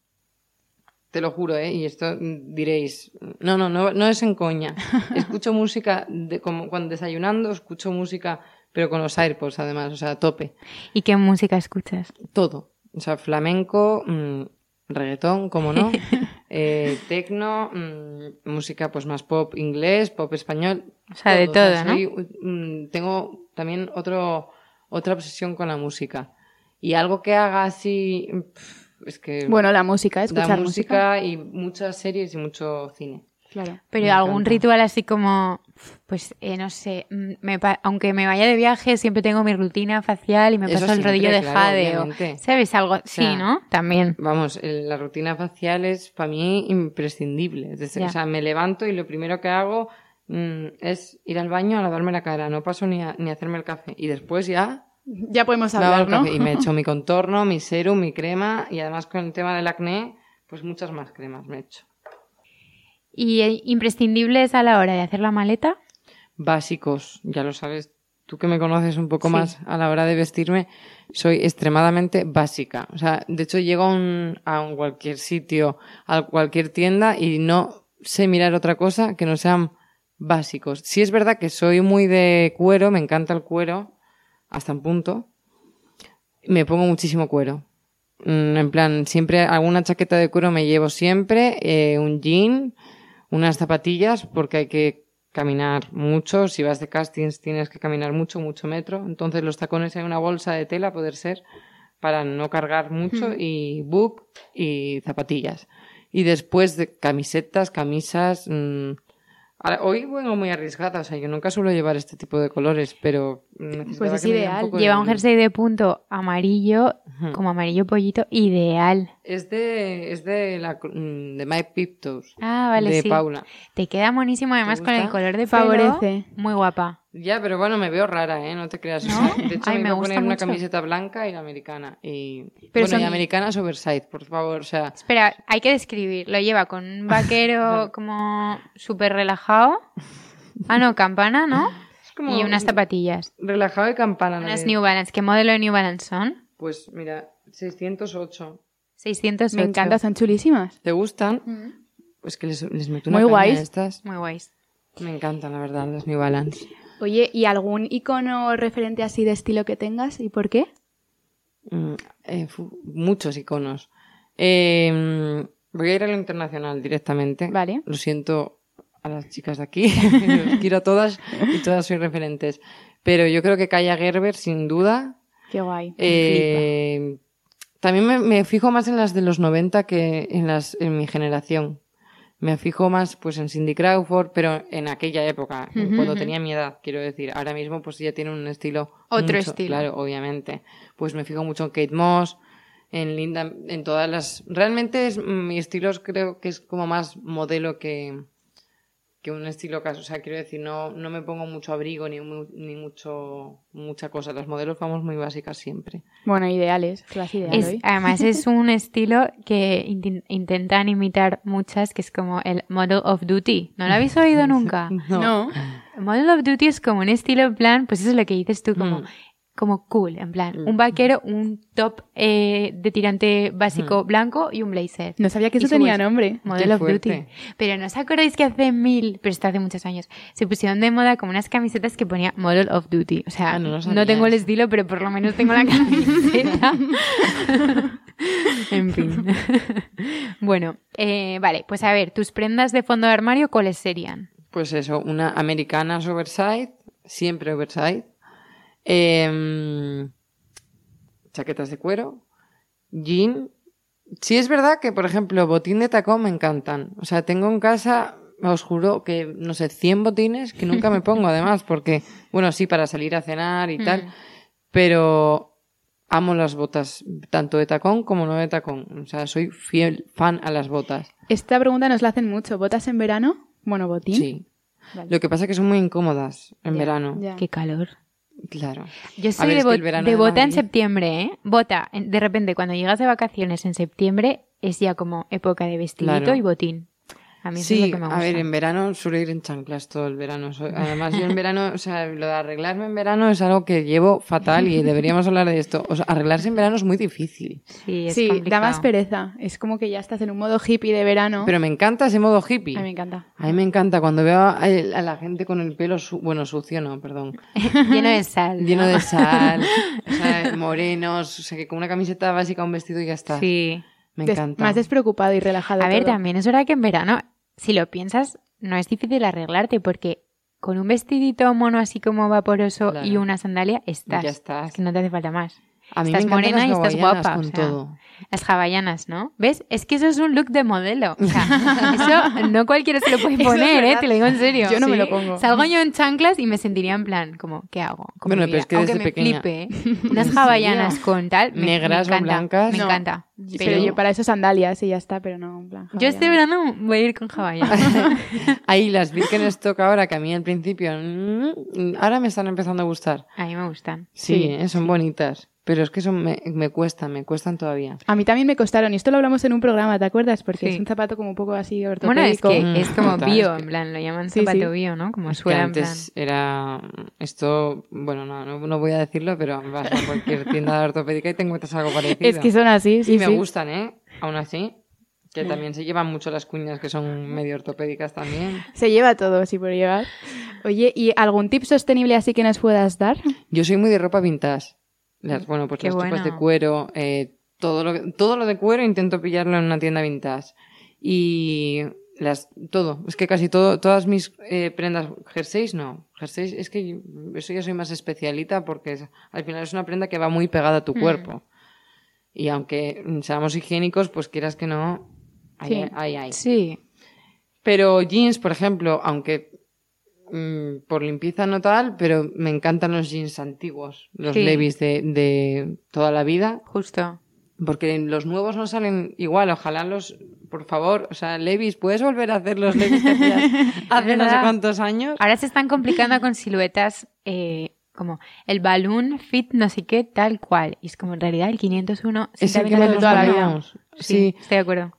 Te lo juro, ¿eh? Y esto mm, diréis, no, no, no, no es en coña. [LAUGHS] Escucho música, de, como cuando desayunando, escucho música, pero con los AirPods además, o sea, a tope. ¿Y qué música escuchas? Todo. O sea, flamenco, mm, reggaetón, como no. [LAUGHS] eh, tecno, mm, música pues más pop inglés, pop español. O sea, de todo, ¿no? soy, mm, tengo también otro, otra obsesión con la música. Y algo que haga así, pf, es que Bueno, la música, la escuchar música. música y muchas series y mucho cine. Claro. Pero Me algún encanta. ritual así como, pues eh, no sé, mm, me pa- aunque me vaya de viaje siempre tengo mi rutina facial y me Eso paso el siempre, rodillo de claro, jade o, obviamente. ¿sabes? Algo sea, ¿no? También. Vamos, el- la rutina facial es para mí imprescindible. O sea, me levanto y lo primero que hago mm, es ir al baño a lavarme la cara. No paso ni a, ni a hacerme el café. Y después ya Ya podemos hablar, ¿no? Y me echo mi [LAUGHS] contorno, mi serum, mi crema. Y además con el tema del acné, pues muchas más cremas me echo. ¿Y eh, imprescindibles a la hora de hacer la maleta? Básicos, ya lo sabes. Tú que me conoces un poco Sí. más a la hora de vestirme, soy extremadamente básica. O sea, de hecho llego a un, a un cualquier sitio, a cualquier tienda y no sé mirar otra cosa que no sean básicos. Sí es verdad que soy muy de cuero, me encanta el cuero, hasta un punto. Me pongo muchísimo cuero. Mm, En plan, siempre alguna chaqueta de cuero me llevo siempre, eh, un jean, unas zapatillas, porque hay que caminar mucho. Si vas de castings tienes que caminar mucho, mucho metro. Entonces los tacones hay una bolsa de tela, poder ser, para no cargar mucho, y book y zapatillas. Y después de camisetas, camisas. mm, ahora, hoy vengo muy arriesgada, o sea, yo nunca suelo llevar este tipo de colores, pero Pues es que ideal. de- Lleva un jersey de punto amarillo, como amarillo pollito, ideal. Es de, es de la mm, de My Piptos. Ah, vale, de sí. Paula. Te queda monísimo además con el gusta? color de pelo. Favorece. Muy guapa. Ya, pero bueno, me veo rara, ¿eh? No te creas. De hecho, Ay, me me iba a gusta poner una camiseta blanca y la americana. Y, Pero bueno, son- y americanas oversize, por favor. O sea, Espera, hay que describir. Lo lleva con un vaquero [LAUGHS] como súper relajado. Ah, no, campana, ¿no? es como Y unas zapatillas. relajado y campana. Unas New Balance. ¿Qué modelo de New Balance son? Pues mira, 608. 608. Me encanta, son chulísimas. ¿Te gustan? Pues que les, les meto una Muy caña guays. a estas. Muy guays. Me encantan, la verdad, las New Balance. Oye, ¿y algún icono referente así de estilo que tengas y por qué? Mm, eh, muchos iconos. Eh, voy a ir a lo internacional directamente. Vale. Lo siento a las chicas de aquí. [LAUGHS] Quiero a todas y todas soy referentes. Pero yo creo que Kaya Gerber, sin duda. Qué guay. Eh, también me, me fijo más en las de los 90 que en las en mi generación. Me fijo más pues en Cindy Crawford, pero en aquella época, cuando tenía mi edad, quiero decir. Ahora mismo pues ya tiene un estilo Otro mucho- estilo. Claro, obviamente. Pues me fijo mucho en Kate Moss, en Linda, en todas las. Realmente es mi estilo creo que es como más modelo que que un estilo caso, o sea, quiero decir, no, no me pongo mucho abrigo ni, ni mucho mucha cosa. Las modelos vamos muy básicas siempre. Bueno, ideales. Las ideal Es- hoy. además es [LAUGHS] un estilo que intentan imitar muchas, que es como el Model of Duty. ¿No lo habéis oído [LAUGHS] nunca? No. Model of Duty es como un estilo en plan, pues eso es lo que dices tú, como, Mm. Como cool, en plan, Mm. un vaquero, un top eh, de tirante básico blanco y un blazer. No sabía que eso tenía nombre. Model of Duty. Pero no os acordáis que hace mil, pero esto hace muchos años, se pusieron de moda como unas camisetas que ponía Model of Duty. O sea, Ah, no tengo el estilo, pero por lo menos tengo la [LAUGHS] camiseta. en fin. [LAUGHS] bueno, eh, vale, pues a ver, tus prendas de fondo de armario, ¿cuáles serían? Pues eso, una americanas oversize, siempre oversize. Em, chaquetas de cuero, jean. Sí es verdad que, por ejemplo, botín de tacón me encantan. O sea, tengo en casa, os juro que, no sé, 100 botines que nunca me pongo [LAUGHS] además, porque, bueno, sí, para salir a cenar y tal, Mm. pero amo las botas, tanto de tacón como no de tacón. O sea, soy fiel fan a las botas. Esta pregunta nos la hacen mucho. ¿Botas en verano? Bueno, botín. Sí. Vale. Lo que pasa es que son muy incómodas en Ya, verano. ya. Qué calor. Claro. Yo soy ver, de, es que de bota en septiembre, ¿eh? Bota. En- De repente, cuando llegas de vacaciones en septiembre, es ya como época de vestidito Claro. y botín. A mí eso es Sí, lo que me gusta. a ver, en verano suelo ir en chanclas todo el verano. Además, yo en verano, o sea, lo de arreglarme en verano es algo que llevo fatal y deberíamos hablar de esto. O sea, arreglarse en verano es muy difícil. Sí, es Sí, da más pereza. Es como que ya estás en un modo hippie de verano. Pero me encanta ese modo hippie. A mí me encanta. A mí me encanta cuando veo a, la gente con el pelo, su- bueno, sucio no, perdón, [LAUGHS] Lleno de sal. lleno ¿no? de sal, o sea, morenos, o sea, que con una camiseta básica, un vestido y ya está. Sí. Me Des- encanta. Más despreocupado y relajado. A ver, también es verdad que en verano, si lo piensas, no es difícil arreglarte porque con un vestidito mono así como vaporoso Claro. y una sandalia estás. Ya estás. Es que no te hace falta más. A mí estás me morena y estás guapa, con o sea. todo. Las hawaianas, ¿no? ¿Ves? Es que eso es un look de modelo. O sea, [LAUGHS] eso no cualquiera se lo puede poner, ¿eh? Te lo digo en serio. Yo no me lo pongo. Salgo yo en chanclas y me sentiría en plan, como, ¿qué hago? con Bueno, pero es que Aunque desde me pequeña- flipe, ¿eh? [LAUGHS] Unas hawaianas con tal. me- Negras me o blancas. Me No. encanta. Pero, Pero yo para eso sandalias y ya está, pero no en plan. yo este verano voy a ir con hawaianas. [LAUGHS] Ahí las Birkenstock ahora que a mí al principio mm, ahora me están empezando a gustar. A mí me gustan. Sí, Sí, eh, son bonitas, pero es que son me, me cuestan, me cuestan todavía. A mí también me costaron, y esto lo hablamos en un programa, ¿te acuerdas? Porque Sí. es un zapato como un poco así Bueno, es ortopédico. que Mm, es como total, bio, en plan, lo llaman Sí, zapato sí. bio, ¿no? Como Es que suela, en plan. antes era esto, bueno, no, no, no voy a decirlo, pero vas a cualquier tienda de ortopédica y te encuentras algo parecido. Es que son así, sí, y me gustan, ¿eh? Aún así, que también se llevan mucho las cuñas que son medio ortopédicas también. Se lleva todo, sí, por llevar. Oye, ¿y algún tip sostenible así que nos puedas dar? Yo soy muy de ropa vintage. Las, bueno, pues Qué las chupas de bueno. cuero, eh, todo, lo, todo lo de cuero intento pillarlo en una tienda vintage. Y las, todo, es que casi todo, todas mis eh, prendas, jerseys no, jerseys, es que eso ya soy más especialita porque es- al final es una prenda que va muy pegada a tu Mm. cuerpo. Y aunque seamos higiénicos, pues quieras que no, Sí. ahí, ahí. Sí. Pero jeans, por ejemplo, aunque mm, por limpieza no tal, pero me encantan los jeans antiguos, los Sí. Levis de, de toda la vida, Justo. porque los nuevos no salen igual, ojalá los, por favor, o sea, Levis, ¿puedes volver a hacer los Levis que hacías [LAUGHS] hace no sé cuántos años? Ahora se están complicando con siluetas eh, como el balloon fit no sé qué tal cual. Y es como en realidad el 501 sí Es el que hacemos toda la con- vida. ponemos. Sí, Sí. estoy de acuerdo.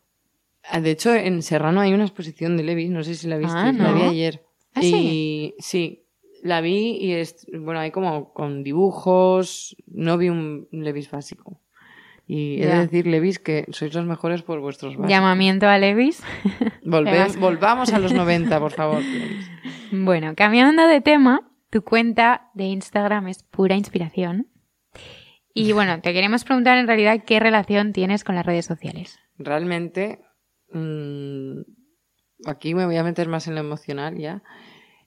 Ah, De hecho, en Serrano hay una exposición de Levis, no sé si la viste, Ah, la vi ayer. ¿Ah, y sí, la vi y es, bueno, hay como con dibujos, no vi un Levis básico. Y he de decir, Levis, que sois los mejores por vuestros básicos. Llamamiento a Levis. [LAUGHS] Volve- volvamos a los 90, por favor. Levis. [LAUGHS] Bueno, cambiando de tema, tu cuenta de Instagram es pura inspiración. Y [LAUGHS] bueno, te queremos preguntar en realidad qué relación tienes con las redes sociales. Realmente, mm, aquí me voy a meter más en lo emocional ya.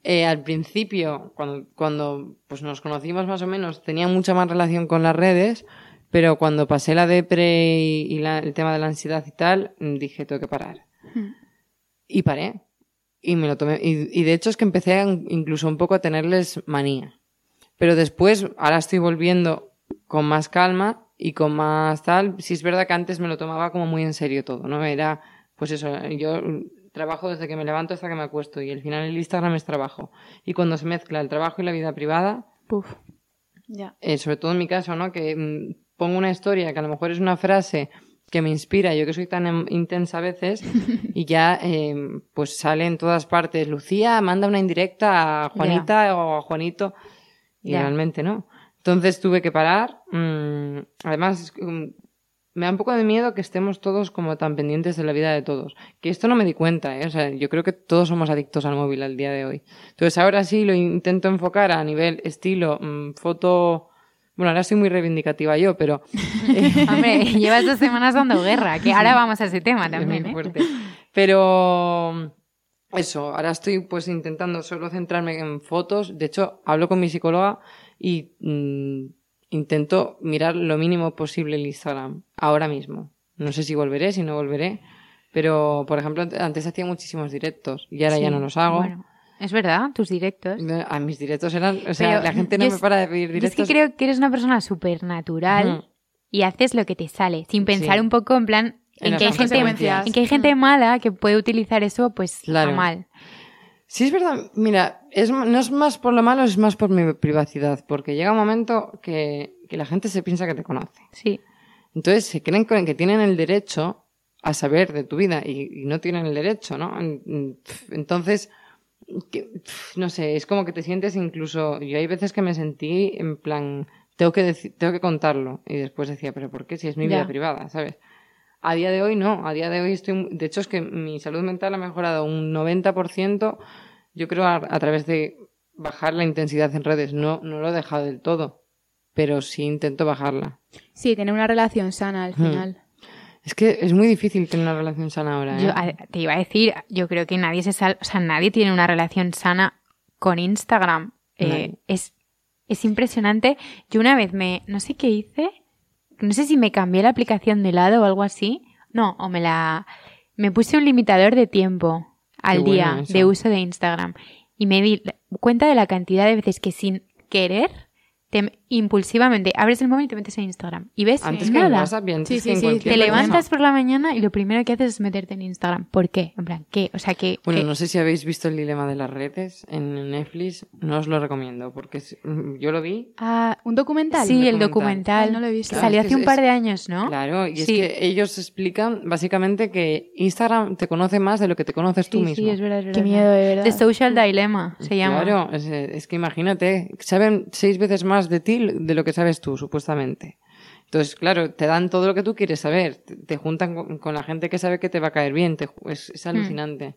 Eh, al principio, cuando, cuando pues nos conocimos más o menos, tenía mucha más relación con las redes, pero cuando pasé la depre y, y la- el tema de la ansiedad y tal, mm, dije, tengo que parar. Y paré. Y me lo tomé. Y, y de hecho es que empecé a- incluso un poco a tenerles manía. Pero después, ahora estoy volviendo con más calma y con más tal. Sí es verdad que antes me lo tomaba como muy en serio todo, ¿no? Era, pues eso, yo trabajo desde que me levanto hasta que me acuesto y al final el Instagram es trabajo. Y cuando se mezcla el trabajo y la vida privada, Puf. Ya. eh, sobre todo en mi caso, ¿no? Que mm, pongo una historia que a lo mejor es una frase que me inspira, yo que soy tan em- intensa a veces, [LAUGHS] y ya eh, pues sale en todas partes. Lucía manda una indirecta a Juanita o a Juanito, y Ya. realmente no. Entonces tuve que parar. mm, además, mm, me da un poco de miedo que estemos todos como tan pendientes de la vida de todos. Que esto no me di cuenta, ¿eh? O sea, yo creo que todos somos adictos al móvil al día de hoy. Entonces ahora sí lo intento enfocar a nivel estilo, mm, foto... Bueno, ahora estoy muy reivindicativa yo, pero... [LAUGHS] eh, Hombre, llevas dos semanas dando guerra, que ahora vamos a ese tema es también. ¿eh? Pero eso, ahora estoy pues intentando solo centrarme en fotos. De hecho, hablo con mi psicóloga y mm, intento mirar lo mínimo posible el Instagram ahora mismo. No sé si volveré, si no volveré. Pero, por ejemplo, antes hacía muchísimos directos y ahora ya no los hago. Bueno, es verdad, tus directos. A mis directos eran, o sea, Pero la gente no me es- para de pedir Yo es directos. que creo que eres una persona súper natural y haces lo que te sale, sin pensar Sí. un poco en plan En en, que hay gente, en que hay gente mala que puede utilizar eso pues Claro. a mal. Sí, es verdad. Mira, es, no es más por lo malo, es más por mi privacidad. Porque llega un momento que, que la gente se piensa que te conoce. Sí. Entonces se creen que tienen el derecho a saber de tu vida y, y no tienen el derecho, ¿no? Entonces, que- no sé, es como que te sientes incluso. Yo hay veces que me sentí en plan, tengo que, deci- tengo que contarlo. Y después decía, ¿pero por qué? Si es mi vida Ya. privada, ¿sabes? A día de hoy no, a día de hoy estoy, de hecho es que mi salud mental ha mejorado un 90%, yo creo a, a través de bajar la intensidad en redes, no, no lo he dejado del todo, pero sí intento bajarla. Sí, tener una relación sana al Hmm. final. Es que es muy difícil tener una relación sana ahora. ¿eh? Yo a- te iba a decir, yo creo que nadie se sal, o sea, nadie tiene una relación sana con Instagram. Eh, es, es impresionante. Yo una vez me, no sé qué hice, no sé si me cambié la aplicación de lado o algo así. No, o me la, me puse un limitador de tiempo al Qué día bueno de uso de Instagram. Y me di cuenta de la cantidad de veces que sin querer te, impulsivamente abres el móvil y te metes en Instagram y ves Antes que en. WhatsApp antes Sí, que sí, en sí, Te levantas por la mañana y lo primero que haces es meterte en Instagram. ¿Por qué? En plan, ¿qué? O sea, que... Bueno, que- no sé si habéis visto el dilema de las redes en Netflix. No os lo recomiendo porque es- mm, yo lo vi. Ah, ¿un documental? sí, el documental. no lo he visto. Salió es hace un par de años, ¿no? Claro, y es Sí. que ellos explican básicamente que Instagram te conoce más de lo que te conoces tú Sí, mismo. sí, es verdad, es verdad. Qué miedo, de verdad. The Social Dilemma se llama. Claro, es, es que imagínate, saben seis veces más de ti de lo que sabes tú, supuestamente. Entonces, claro, te dan todo lo que tú quieres saber, te, te juntan con, con la gente que sabe que te va a caer bien, te es, Hmm. es alucinante.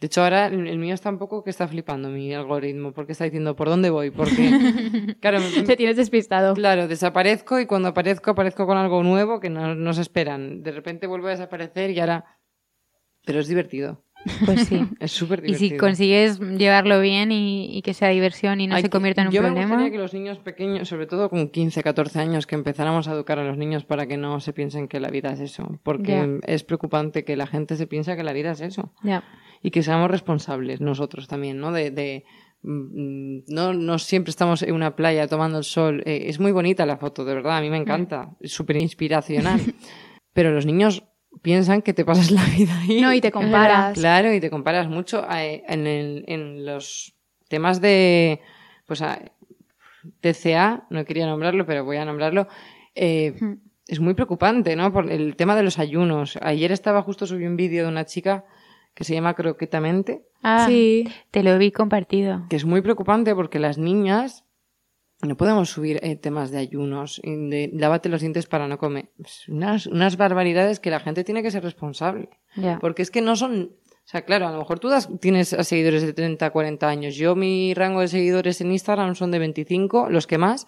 De hecho, ahora el, el mío está un poco que está flipando mi algoritmo, porque está diciendo por dónde voy, porque, [LAUGHS] claro, me- [LAUGHS] Te tienes despistado. Claro, desaparezco y cuando aparezco, aparezco con algo nuevo que no, no se esperan. De repente vuelvo a desaparecer y ahora... Pero es divertido. Pues sí. [LAUGHS] Es súper y divertido. si consigues llevarlo bien y, y que sea diversión y no se convierta en un yo me problema. gustaría que los niños pequeños, sobre todo con 15, 14 años, que empezáramos a educar a los niños para que no se piensen que la vida es eso. Porque Ya. es preocupante que la gente se piensa que la vida es eso. Ya. Y que seamos responsables nosotros también, ¿no? De, de, mm, no, no siempre estamos en una playa tomando el sol. Eh, es muy bonita la foto, de verdad, a mí me encanta. Es súper inspiracional. [LAUGHS] Pero los niños piensan que te pasas la vida ahí. No, y te comparas. Claro, y te comparas mucho en, el- en los temas de, pues, a- TCA, no quería nombrarlo, pero voy a nombrarlo. eh, es muy preocupante, ¿no? Por el tema de los ayunos. Ayer estaba justo subí un vídeo de una chica que se llama Croquetamente, Ah, Sí. te lo vi compartido. que es muy preocupante porque las niñas no podemos subir eh, temas de ayunos, de lávate los dientes para no comer. Unas, unas barbaridades que la gente tiene que ser responsable. Porque es que no son. O sea, claro, a lo mejor tú das- tienes a seguidores de 30, 40 años. Yo, mi rango de seguidores en Instagram son de 25, los que más,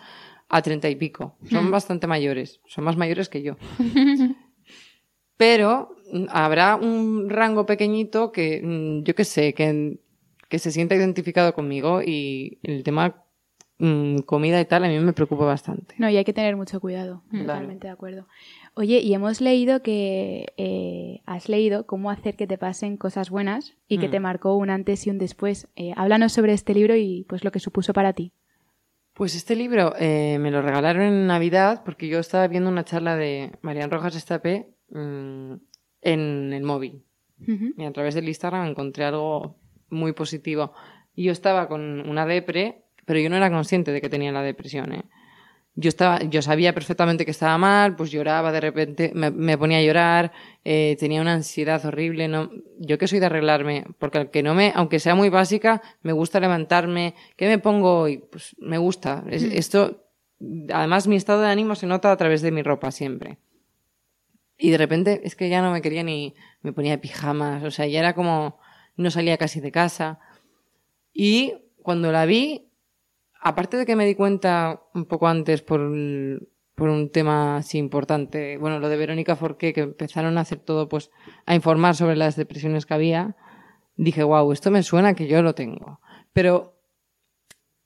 a 30 y pico. Son bastante mayores. Son más mayores que yo. [LAUGHS] Pero mm, habrá un rango pequeñito que, mm, yo qué sé, que, que se sienta identificado conmigo y el tema mm, comida y tal a mí me preocupa bastante. No, y hay que tener mucho cuidado. Claro. Totalmente de acuerdo. Oye, y hemos leído que eh, has leído cómo hacer que te pasen cosas buenas y que Mm. te marcó un antes y un después. Eh, háblanos sobre este libro y pues lo que supuso para ti. Pues este libro eh, me lo regalaron en Navidad porque yo estaba viendo una charla de Marian Rojas Estapé mm, en el móvil. Y a través del Instagram encontré algo muy positivo. Y yo estaba con una depre, pero yo no era consciente de que tenía la depresión. ¿eh? Yo, estaba, yo sabía perfectamente que estaba mal, pues lloraba de repente, me, me ponía a llorar, eh, tenía una ansiedad horrible. No, yo que soy de arreglarme, porque aunque, no me, aunque sea muy básica, me gusta levantarme. ¿Qué me pongo hoy? Pues me gusta. Es- esto, además, mi estado de ánimo se nota a través de mi ropa siempre. Y de repente es que ya no me quería ni, me ponía pijamas, o sea, ya era como, no salía casi de casa. Y cuando la vi, aparte de que me di cuenta un poco antes por, un tema así importante, bueno, lo de Verónica Forqué, que empezaron a hacer todo, pues, a informar sobre las depresiones que había, dije, wow, esto me suena que yo lo tengo. Pero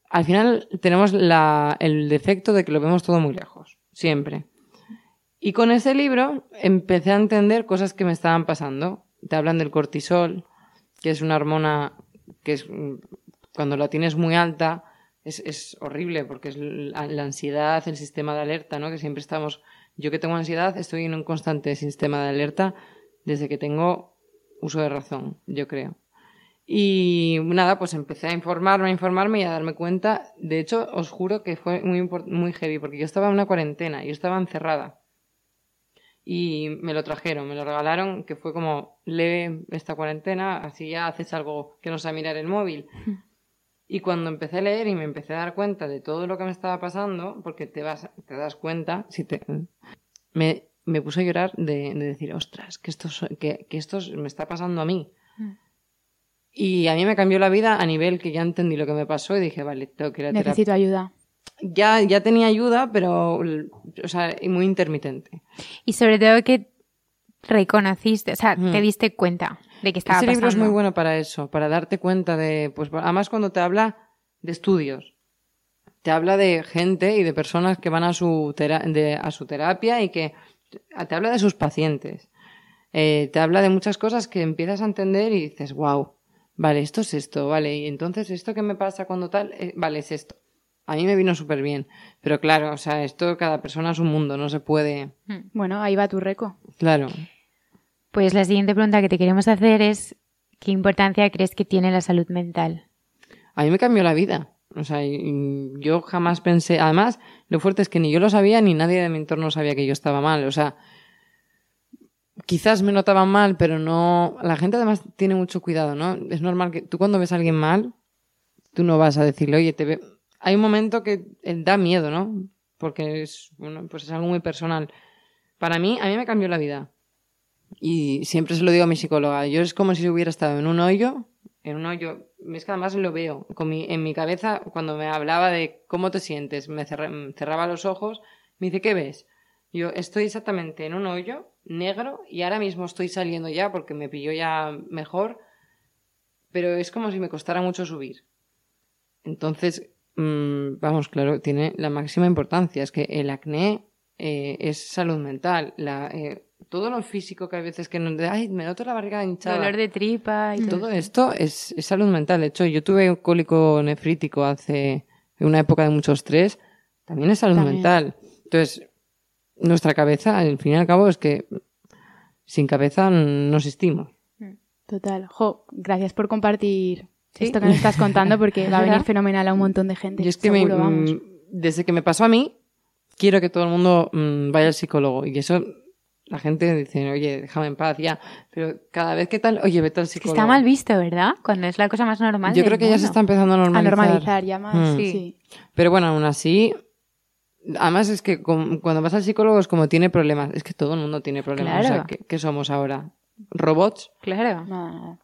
al final tenemos la, el defecto de que lo vemos todo muy lejos, siempre. Y con ese libro empecé a entender cosas que me estaban pasando. Te hablan del cortisol, que es una hormona que es mm, cuando la tienes muy alta es, es horrible porque es la, ansiedad, el sistema de alerta, ¿no? Que siempre estamos. Yo que tengo ansiedad estoy en un constante sistema de alerta desde que tengo uso de razón, yo creo. Y nada, pues empecé a informarme, a informarme y a darme cuenta. De hecho, os juro que fue muy, muy heavy porque yo estaba en una cuarentena, yo estaba encerrada. Y me lo trajeron, me lo regalaron, que fue como, lee esta cuarentena, así ya haces algo que no sea mirar el móvil. Y cuando empecé a leer y me empecé a dar cuenta de todo lo que me estaba pasando, porque te vas, te das cuenta, si te, me, me puse a llorar de, de decir, ostras, que esto, que, que esto me está pasando a mí. Y a mí me cambió la vida a nivel que ya entendí lo que me pasó y dije, vale, tengo que ir a. Necesito ayuda. Ya, ya tenía ayuda, pero, o sea, muy intermitente. Y sobre todo que reconociste, o sea, Mm. te diste cuenta de que estaba Ese libro es muy bueno para eso, para darte cuenta de, pues además cuando te habla de estudios, te habla de gente y de personas que van a su, tera- de- a su terapia y que te habla de sus pacientes. Eh, te habla de muchas cosas que empiezas a entender y dices, wow, vale, esto es esto, vale, y entonces esto que me pasa cuando tal, Eh, vale, es esto. A mí me vino súper bien, pero claro, o sea, esto cada persona es un mundo, no se puede, Bueno, ahí va tu reco. claro. Pues la siguiente pregunta que te queremos hacer es ¿qué importancia crees que tiene la salud mental? A mí me cambió la vida. O sea, yo jamás pensé. Además, lo fuerte es que ni yo lo sabía ni nadie de mi entorno sabía que yo estaba mal. O sea, quizás me notaban mal, pero no. La gente además tiene mucho cuidado, ¿no? Es normal que tú cuando ves a alguien mal, tú no vas a decirle, oye, te ve. Hay un momento que eh, da miedo, ¿no? Porque es, bueno, pues es algo muy personal. Para mí, a mí me cambió la vida. Y siempre se lo digo a mi psicóloga. Yo es como si hubiera estado en un hoyo, en un hoyo. Es que además lo veo. Con mi, en mi cabeza, cuando me hablaba de cómo te sientes, me, cerra- cerraba los ojos, me dice, ¿qué ves? Yo estoy exactamente en un hoyo negro y ahora mismo estoy saliendo ya porque me pilló ya mejor, pero es como si me costara mucho subir. Entonces, mm, vamos, claro, tiene la máxima importancia. Es que el acné eh, es salud mental. La, eh, todo lo físico que hay veces que nos... Ay, me noto la barriga hinchada. Dolor de tripa y todo. Todo esto es, es salud mental. De hecho, yo tuve un cólico nefrítico hace una época de mucho estrés. También es salud También. mental. Entonces, nuestra cabeza, al fin y al cabo, es que sin cabeza no existimos. Total. Jo, gracias por compartir Sí. esto que nos estás contando porque [LAUGHS] va a venir fenomenal a un montón de gente. Y es que me- seguro, vamos. mm, desde que me pasó a mí, quiero que todo el mundo mm, vaya al psicólogo. Y eso, la gente dice, oye, déjame en paz, ya. Pero cada vez que tal, oye, vete al Que psicólogo. está mal visto, ¿verdad? Cuando es la cosa más normal. Yo creo que ya se está empezando a A normalizar. normalizar ya más. Mm. Sí. Pero bueno, aún así, además es que cuando vas al psicólogo es como tiene problemas. Es que todo el mundo tiene problemas. O sea, Claro. ¿qué, qué somos ahora? ¿Robots? Claro.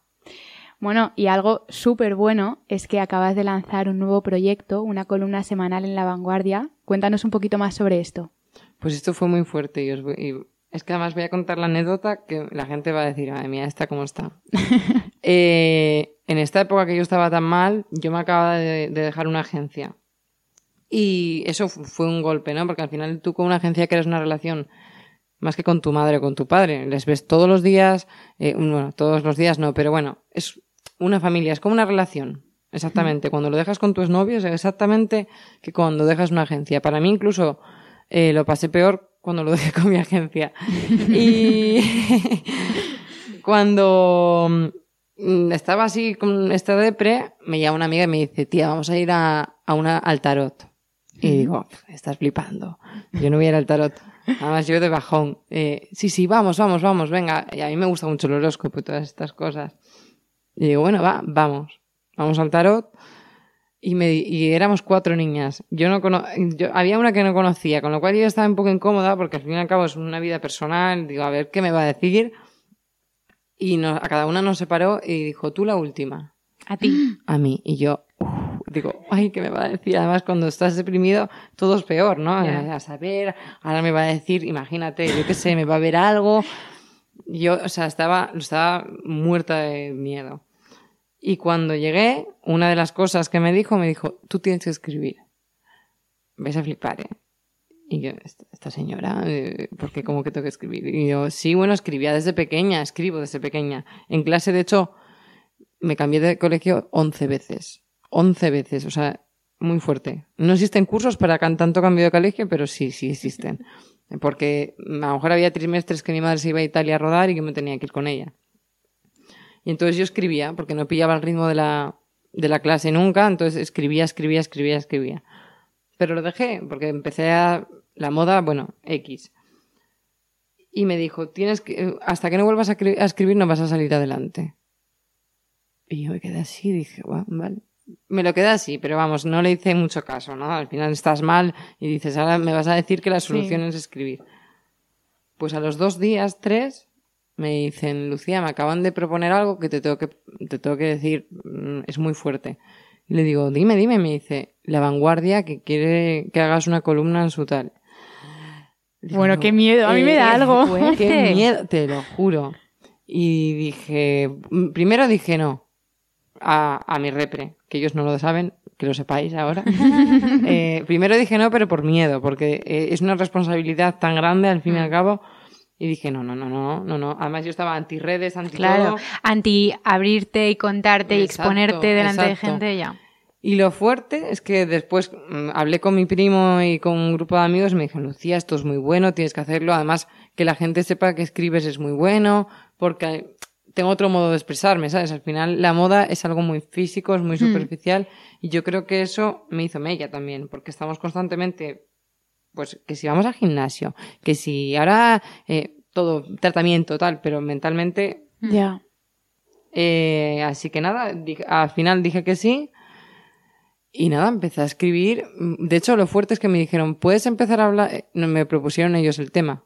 Bueno, y algo súper bueno es que acabas de lanzar un nuevo proyecto, una columna semanal en La Vanguardia. Cuéntanos un poquito más sobre esto. Pues esto fue muy fuerte. Y, os voy- y es que además voy a contar la anécdota que la gente va a decir, madre mía, esta cómo está. [LAUGHS] Eh, en esta época que yo estaba tan mal, yo me acababa de, de dejar una agencia. Y eso fu- fue un golpe, ¿no? Porque al final tú con una agencia creas una relación más que con tu madre o con tu padre. Les ves todos los días, eh, bueno, todos los días no, pero bueno, es una familia, es como una relación. Exactamente. Cuando lo dejas con tus novios, es exactamente que cuando dejas una agencia. Para mí incluso eh, lo pasé peor cuando lo [LAUGHS] dejé con mi agencia. Y [LAUGHS] cuando mm, estaba así con esta depre, me llama una amiga y me dice, tía, vamos a ir a, a una, al tarot. Y digo, estás flipando. Yo no voy a ir al tarot. Además, yo de bajón. Eh, sí, sí, vamos, vamos, vamos, venga. Y a mí me gusta mucho el horóscopo y todas estas cosas. Y digo, bueno, va, vamos. Vamos al tarot. Y, me, y éramos cuatro niñas. Yo no cono yo, había una que no conocía, con lo cual yo estaba un poco incómoda porque al fin y al cabo es una vida personal. Digo, a ver qué me va a decir. Y nos- a cada una nos separó y dijo, tú la última. A ti. A mí. Y yo, uf, digo, ay, ¿qué me va a decir? Además, cuando estás deprimido, todo es peor, ¿no? A saber, ahora me va a decir, imagínate, yo qué sé, me va a ver algo. Yo, o sea, estaba, estaba muerta de miedo. Y cuando llegué, una de las cosas que me dijo, me dijo, tú tienes que escribir. Vais a flipar, ¿eh? Y yo, esta, señora, eh, ¿por qué como que tengo que escribir? Y yo, sí, bueno, escribía desde pequeña, escribo desde pequeña. En clase, de hecho, me cambié de colegio 11 veces. 11 veces, o sea, muy fuerte. No existen cursos para tanto cambio de colegio, pero sí, sí existen. Porque a lo mejor había trimestres que mi madre se iba a Italia a rodar y que me tenía que ir con ella. Y entonces yo escribía, porque no pillaba el ritmo de la, de la clase nunca, entonces escribía, escribía, escribía, escribía. Pero lo dejé, porque empecé a la moda, bueno, X. Y me dijo, tienes que, hasta que no vuelvas a, cri- a escribir no vas a salir adelante. Y yo me quedé así, dije, "Guau, vale. Me lo quedé así, pero vamos, no le hice mucho caso, ¿no? Al final estás mal y dices, ahora me vas a decir que la solución es escribir. Pues a los dos días, tres, me dicen, Lucía, me acaban de proponer algo que te tengo que, te tengo que decir, mm, es muy fuerte. Y le digo, dime, dime, me dice, La Vanguardia que quiere que hagas una columna en su tal. Digo, Bueno, no, qué miedo, a mí me da eh, algo. [LAUGHS] Qué miedo, te lo juro. Y dije, mm, primero dije no a, a mi repre, que ellos no lo saben, que lo sepáis ahora. [LAUGHS] Eh, primero dije no, pero por miedo, porque eh, es una responsabilidad tan grande al Mm. fin y al cabo. Y dije, no, no, no, no, no, no. Además yo estaba anti redes, anti Claro, todo. anti abrirte y contarte y exponerte delante de gente ya. Y lo fuerte es que después mm, hablé con mi primo y con un grupo de amigos y me dijeron, Lucía, esto es muy bueno, tienes que hacerlo. Además, que la gente sepa que escribes es muy bueno, porque tengo otro modo de expresarme, ¿sabes? Al final, la moda es algo muy físico, es muy superficial, y yo creo que eso me hizo mella también, porque estamos constantemente, pues, que si vamos al gimnasio, que si ahora eh, todo, tratamiento, tal, pero mentalmente Ya. eh, así que nada, al final dije que sí. Y nada, empecé a escribir. De hecho, lo fuerte es que me dijeron, ¿puedes empezar a hablar? Eh, No, me propusieron ellos el tema.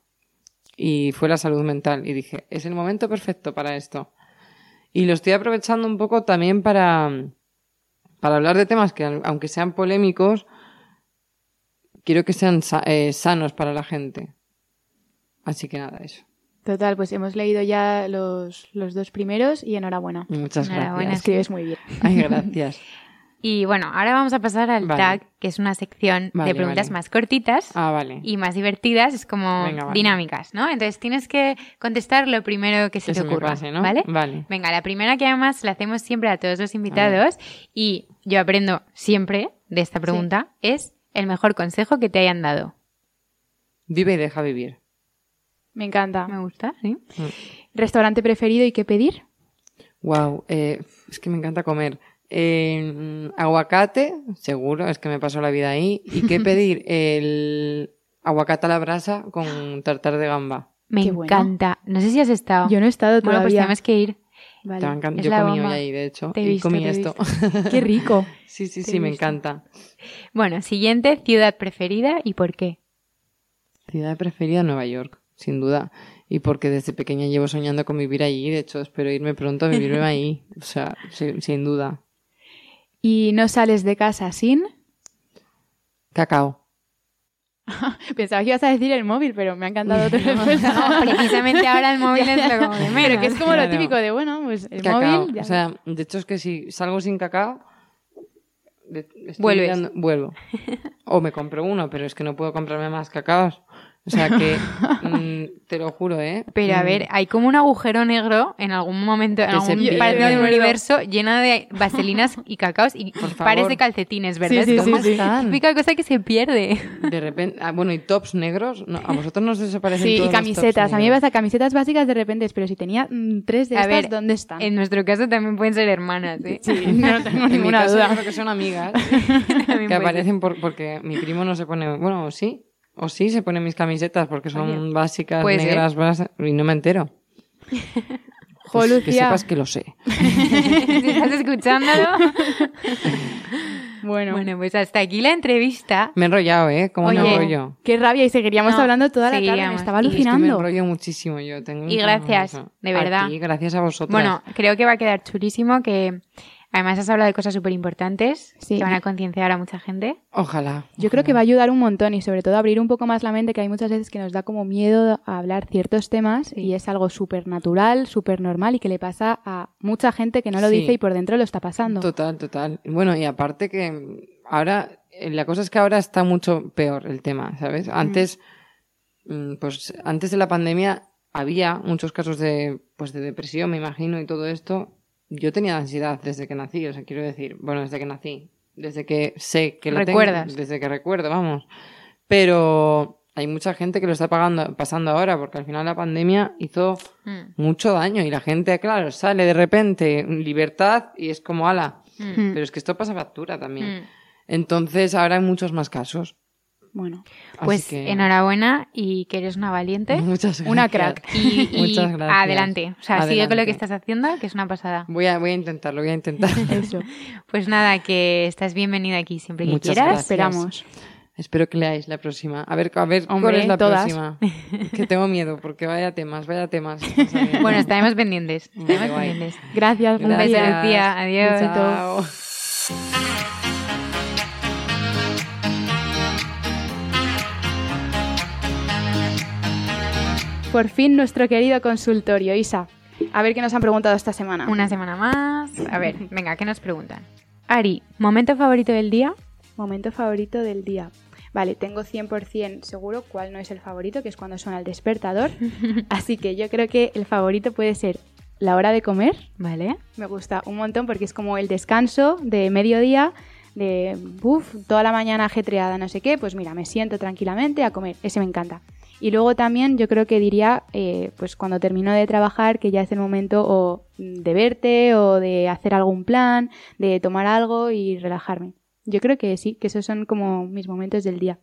Y fue la salud mental. Y dije, es el momento perfecto para esto. Y lo estoy aprovechando un poco también para, para hablar de temas que, aunque sean polémicos, quiero que sean sa- eh, sanos para la gente. Así que nada, eso. Total, pues hemos leído ya los, los dos primeros y enhorabuena. Muchas Enhorabuena, gracias. Escribes muy bien. Ay, gracias. [LAUGHS] Y bueno, ahora vamos a pasar al Vale. tag, que es una sección Vale, de preguntas vale. más cortitas Ah, vale. y más divertidas, es como Venga, vale. dinámicas, ¿no? Entonces tienes que contestar lo primero que se Que te ocurra, pase, ¿no? ¿vale? Vale. Venga, la primera que además la hacemos siempre a todos los invitados y yo aprendo siempre de esta pregunta es el mejor consejo que te hayan dado. Vive y deja vivir. Me encanta. Me gusta, ¿sí? ¿Restaurante preferido y qué pedir? Wow, eh, es que me encanta comer. Eh, aguacate, seguro, es que me paso la vida ahí. ¿Y qué [LAUGHS] pedir? El aguacate a la brasa con tartar de gamba. Me Qué bueno. encanta. No sé si has estado. Yo no he estado Bueno, pues todavía. tenemos que ir. Vale. Yo comí hoy ahí, de hecho. Te he y visto, comí te he esto. Qué rico. [LAUGHS] sí, sí, Te sí, me visto. encanta. Bueno, siguiente, ciudad preferida y por qué. Ciudad preferida, Nueva York, sin duda. Y porque desde pequeña llevo soñando con vivir allí. De hecho, espero irme pronto a vivirme [LAUGHS] ahí. O sea, sí, sin duda. ¿Y no sales de casa sin? Cacao. [LAUGHS] Pensaba que ibas a decir el móvil, pero me ha encantado respuesta. [LAUGHS] No, precisamente ahora el [LAUGHS] móvil es lo como de menos. Pero que es como Claro. lo típico de, bueno, pues el cacao. móvil... ya- O sea, de hecho es que si salgo sin cacao, Vuelves. mirando- vuelvo. O me compro uno, pero es que no puedo comprarme más cacaos. O sea que, [LAUGHS] mm, te lo juro, ¿eh? Pero a Mm, ver, hay como un agujero negro en algún momento, en algún pierde. parte del universo lleno de vaselinas y cacaos y Por pares favor. de calcetines, ¿verdad? Sí, sí, Es como sí, sí. la típica cosa que se pierde. De repente, ah, bueno, y tops negros, no, a vosotros no os desaparecen Sí, todos y los tops camisetas. A mí me pasa camisetas básicas de repente, pero si tenía mm, tres de A estas, ver, ¿dónde están? En nuestro caso también pueden ser hermanas, ¿eh? Sí, no tengo [LAUGHS] En mi ninguna caso, duda. yo creo que son amigas [LAUGHS] que aparecen por- porque mi primo no se pone, bueno, sí, o sí se pone mis camisetas porque son Oye, básicas, negras, bras- y no me entero. [LAUGHS] Jo, Pues que sepas que lo sé. [LAUGHS] si estás escuchándolo. Bueno, Bueno, pues hasta aquí la entrevista. Me he enrollado, ¿eh? ¿Cómo me Oye, enrollo? qué rabia. Y seguiríamos No, hablando toda la tarde. Me estaba Y es que me alucinando. enrollo muchísimo yo. Tengo Y gracias, de verdad. Ti, gracias a vosotros. Bueno, creo que va a quedar chulísimo que además has hablado de cosas súper importantes Sí. que van a concienciar a mucha gente. Ojalá. Yo creo que va a ayudar un montón y sobre todo abrir un poco más la mente, que hay muchas veces que nos da como miedo a hablar ciertos temas Sí. y es algo súper natural, súper normal y que le pasa a mucha gente que no lo Sí. dice y por dentro lo está pasando. Total, total. Bueno, y aparte que ahora, eh, la cosa es que ahora está mucho peor el tema, ¿sabes? Antes, mm, pues antes de la pandemia había muchos casos de, pues de depresión, me imagino, y todo esto. Yo tenía ansiedad desde que nací, o sea, quiero decir, bueno, desde que nací, desde que sé que la tengo, Recuerdas. desde que recuerdo, vamos. Pero hay mucha gente que lo está pagando, pasando ahora, porque al final la pandemia hizo Mm, mucho daño y la gente, claro, sale de repente libertad y es como ala. mm, Pero es que esto pasa factura también. mm. Entonces ahora hay muchos más casos. Bueno, Pues que- enhorabuena y que eres una valiente. [LAUGHS] Muchas gracias. Una crack. [LAUGHS] Y, y Muchas gracias. adelante. O sea, sigue con lo que estás haciendo, que es una pasada. Voy a, voy a intentarlo, voy a intentar. [LAUGHS] eso. Pues nada, que estás bienvenida aquí siempre que Muchas quieras. gracias. Esperamos. Espero que leáis la próxima. A ver, a ver Hombre, cuál es la todas. próxima. Que tengo miedo, porque vaya temas, vaya temas. Bueno, estaremos pendientes. Estaremos. Gracias, Un beso, Lucía. Lucía. Adiós. Chao. Por fin nuestro querido consultorio. Isa, a ver qué nos han preguntado esta semana. Una semana más. A ver, venga, ¿qué nos preguntan? Ari, ¿momento favorito del día? Momento favorito del día. Vale, tengo 100% seguro cuál no es el favorito, que es cuando suena el despertador. [LAUGHS] Así que yo creo que el favorito puede ser la hora de comer. Vale. Me gusta un montón porque es como el descanso de mediodía, de uff, toda la mañana ajetreada, no sé qué. Pues mira, me siento tranquilamente a comer. Ese me encanta. Y luego también yo creo que diría, eh, pues cuando termino de trabajar, que ya es el momento o de verte o de hacer algún plan, de tomar algo y relajarme. Yo creo que sí, que esos son como mis momentos del día.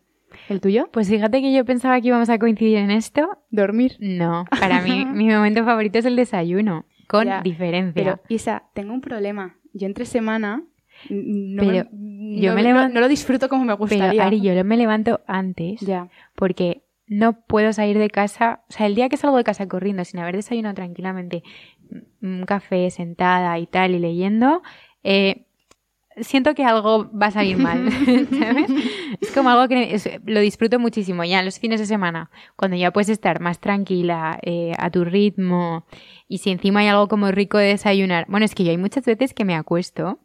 ¿El tuyo? Pues fíjate que yo pensaba que íbamos a coincidir en esto. Dormir. No, para mí [LAUGHS] mi momento favorito es el desayuno, con Ya, diferencia. Pero, Isa, tengo un problema. Yo entre semana no, Pero me- yo no- me levanto- no lo disfruto como me Pero, gustaría. Ari, yo me levanto antes Ya. porque no puedo salir de casa. O sea, el día que salgo de casa corriendo sin haber desayunado tranquilamente, un café sentada y tal y leyendo, eh, siento que algo va a salir mal, [LAUGHS] [LAUGHS] ¿sabes? Es como algo que es- lo disfruto muchísimo ya los fines de semana, cuando ya puedes estar más tranquila, eh, a tu ritmo, y si encima hay algo como rico de desayunar. Bueno, es que yo hay muchas veces que me acuesto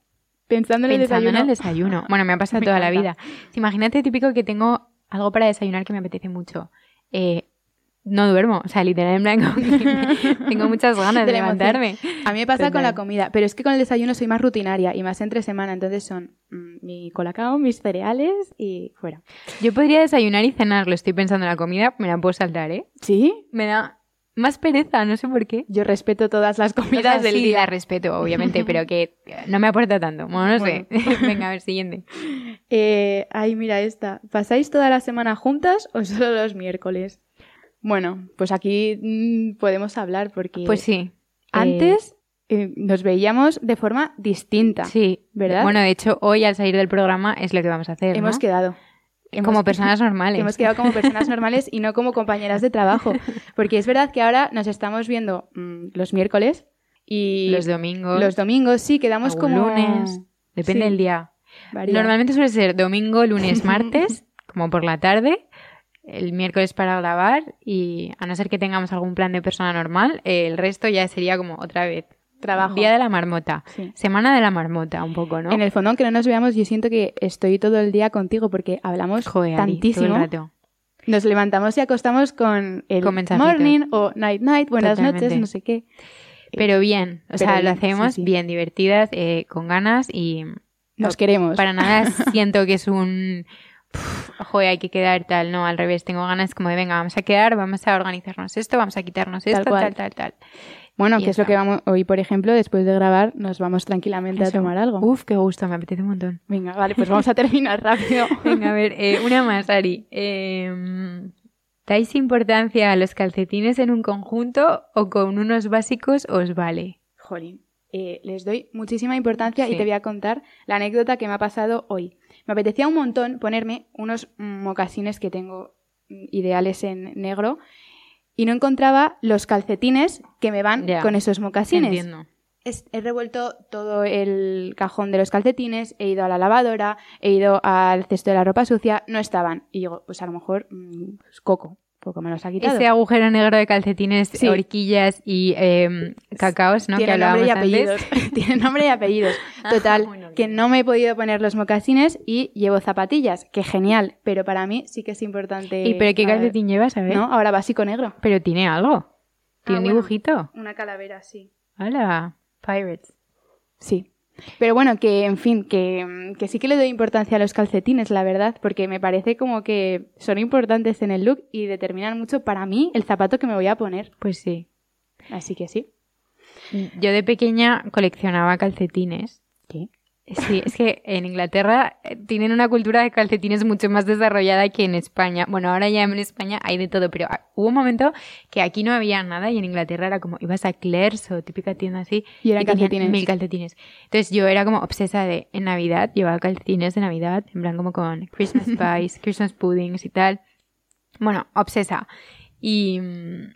Pensando en el pensando desayuno. en el desayuno. [LAUGHS] Bueno, me ha pasado Me toda la vida. Imagínate típico que tengo algo para desayunar que me apetece mucho. Eh, no duermo, o sea, literal en blanco. [LAUGHS] tengo muchas ganas de, levantarme. A mí me pasa con la comida, pero es que con el desayuno soy más rutinaria y más entre semana, entonces son mm, mi colacao, mis cereales y fuera. Yo podría desayunar y cenar, lo estoy pensando en la comida, me la puedo saltar, ¿eh? ¿Sí? Me da más pereza, no sé por qué. Yo respeto todas las comidas del día. respeto, obviamente, [LAUGHS] pero que no me aporta tanto. Bueno, no sé. [LAUGHS] Venga, a ver, siguiente. Eh, ay, mira esta. ¿Pasáis toda la semana juntas o [LAUGHS] solo los miércoles? Bueno, pues aquí mm, podemos hablar porque Pues sí. antes eh, nos veíamos de forma distinta. Eh, sí. ¿verdad? Bueno, de hecho, hoy al salir del programa es lo que vamos a hacer. Hemos ¿no? quedado. Hemos- Como [LAUGHS] personas normales. Hemos quedado como personas normales y no como compañeras de trabajo. Porque es verdad que ahora nos estamos viendo mm, los miércoles y Los domingos. los domingos sí quedamos como lunes. Depende Sí, del día. varía. Normalmente suele ser domingo, lunes, [LAUGHS] martes, como por la tarde. El miércoles para grabar y a no ser que tengamos algún plan de persona normal, el resto ya sería como otra vez. Trabajo. Día de la marmota. Sí. Semana de la marmota, un poco, ¿no? En el fondo, aunque no nos veamos, yo siento que estoy todo el día contigo porque hablamos Joder, tantísimo. todo el rato. Nos levantamos y acostamos con el Con morning o night night, buenas Totalmente. noches, no sé qué. Pero bien, o Pero sea, lo hacemos sí, sí. bien, divertidas, eh, con ganas y Nos queremos. para nada [LAUGHS] siento que es un... "Puf, Joder, hay que quedar tal, no, al revés, tengo ganas como de, venga, vamos a quedar, vamos a organizarnos esto, vamos a quitarnos esto, cual. tal, tal, tal. Bueno, que es lo que vamos hoy, por ejemplo, después de grabar, nos vamos tranquilamente Eso. a tomar algo. Uf, qué gusto, me apetece un montón. Venga, vale, pues vamos a [LAUGHS] terminar rápido. Venga, a ver, eh, una más, Ari. Eh, ¿Dais importancia a los calcetines en un conjunto o con unos básicos os vale? Jolín. Eh, les doy muchísima importancia y te voy a contar la anécdota que me ha pasado hoy. Me apetecía un montón ponerme unos mocasines que tengo mm, ideales en negro y no encontraba los calcetines que me van Ya. con esos mocasines. Entiendo. Es- he revuelto todo el cajón de los calcetines, he ido a la lavadora, he ido al cesto de la ropa sucia, no estaban. Y digo, pues a lo mejor mm, pues Coco, Coco me los ha quitado. Ese agujero negro de calcetines, Sí. horquillas y eh, cacaos, ¿no? Tiene que nombre y apellidos. antes. [LAUGHS] Tiene nombre y apellidos. [LAUGHS] Total, Bueno, que no me he podido poner los mocasines y llevo zapatillas, que genial, pero para mí sí que es importante. ¿Y pero qué ver, calcetín llevas? A ver. No, ahora básico negro. Pero tiene algo. Tiene Ah, un bueno. dibujito. Una calavera, sí. Hola, Pirates. Sí. Pero bueno, que en fin, que, que sí que le doy importancia a los calcetines, la verdad, porque me parece como que son importantes en el look y determinan mucho para mí el zapato que me voy a poner. Pues sí. Así que sí. Yo de pequeña coleccionaba calcetines. ¿Qué? Sí, es que en Inglaterra eh, tienen una cultura de calcetines mucho más desarrollada que en España. Bueno, ahora ya en España hay de todo, pero ah, hubo un momento que aquí no había nada y en Inglaterra era como, ibas a Claire's o típica tienda así Y eran tenían calcetines. mil calcetines. Entonces yo era como obsesa de, en Navidad, llevaba calcetines de Navidad, en plan como con Christmas [LAUGHS] pies, Christmas puddings y tal. Bueno, obsesa. Y, mm,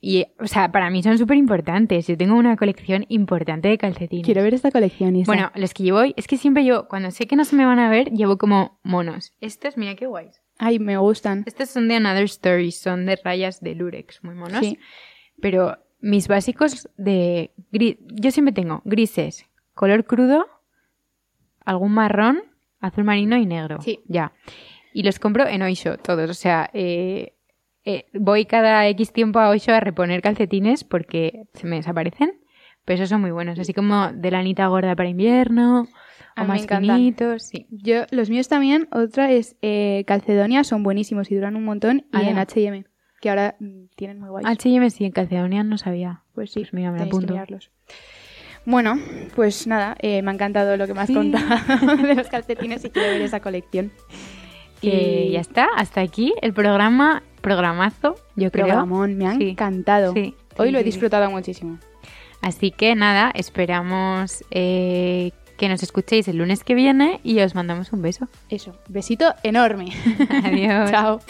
y, o sea, para mí son súper importantes. Yo tengo una colección importante de calcetines. Quiero ver esta colección, Isa. Bueno, los que llevo, es que siempre yo, cuando sé que no se me van a ver, llevo como monos. Estos, mira qué guays. Ay, me gustan. Estos son de Another Story, son de rayas de Lurex, muy monos. Sí. Pero mis básicos de... gri- Yo siempre tengo grises, color crudo, algún marrón, azul marino y negro. Sí. Ya. Y los compro en Oisho, todos. O sea, eh, eh, voy cada X tiempo a Oisho a reponer calcetines porque se me desaparecen. Pero esos son muy buenos. Así como de lanita gorda para invierno, o más finitos. Sí. Yo, los míos también, otra es eh, Calcedonia, son buenísimos y duran un montón. Y Ah, en. H&M, que ahora mm, tienen muy guays. H&M sí, en Calcedonia no sabía. Pues sí, Pues mira, me apunto. Bueno, pues nada, eh, me ha encantado lo que me has Sí. contado [LAUGHS] de los calcetines y quiero ver esa colección. Y- ya está, hasta aquí el programa, programazo, yo creo. Programón, me ha Sí. encantado. Sí, Hoy sí, lo he disfrutado muchísimo. Así que nada, esperamos eh, que nos escuchéis el lunes que viene y os mandamos un beso. Eso, besito enorme. [LAUGHS] Adiós. [LAUGHS] Chao.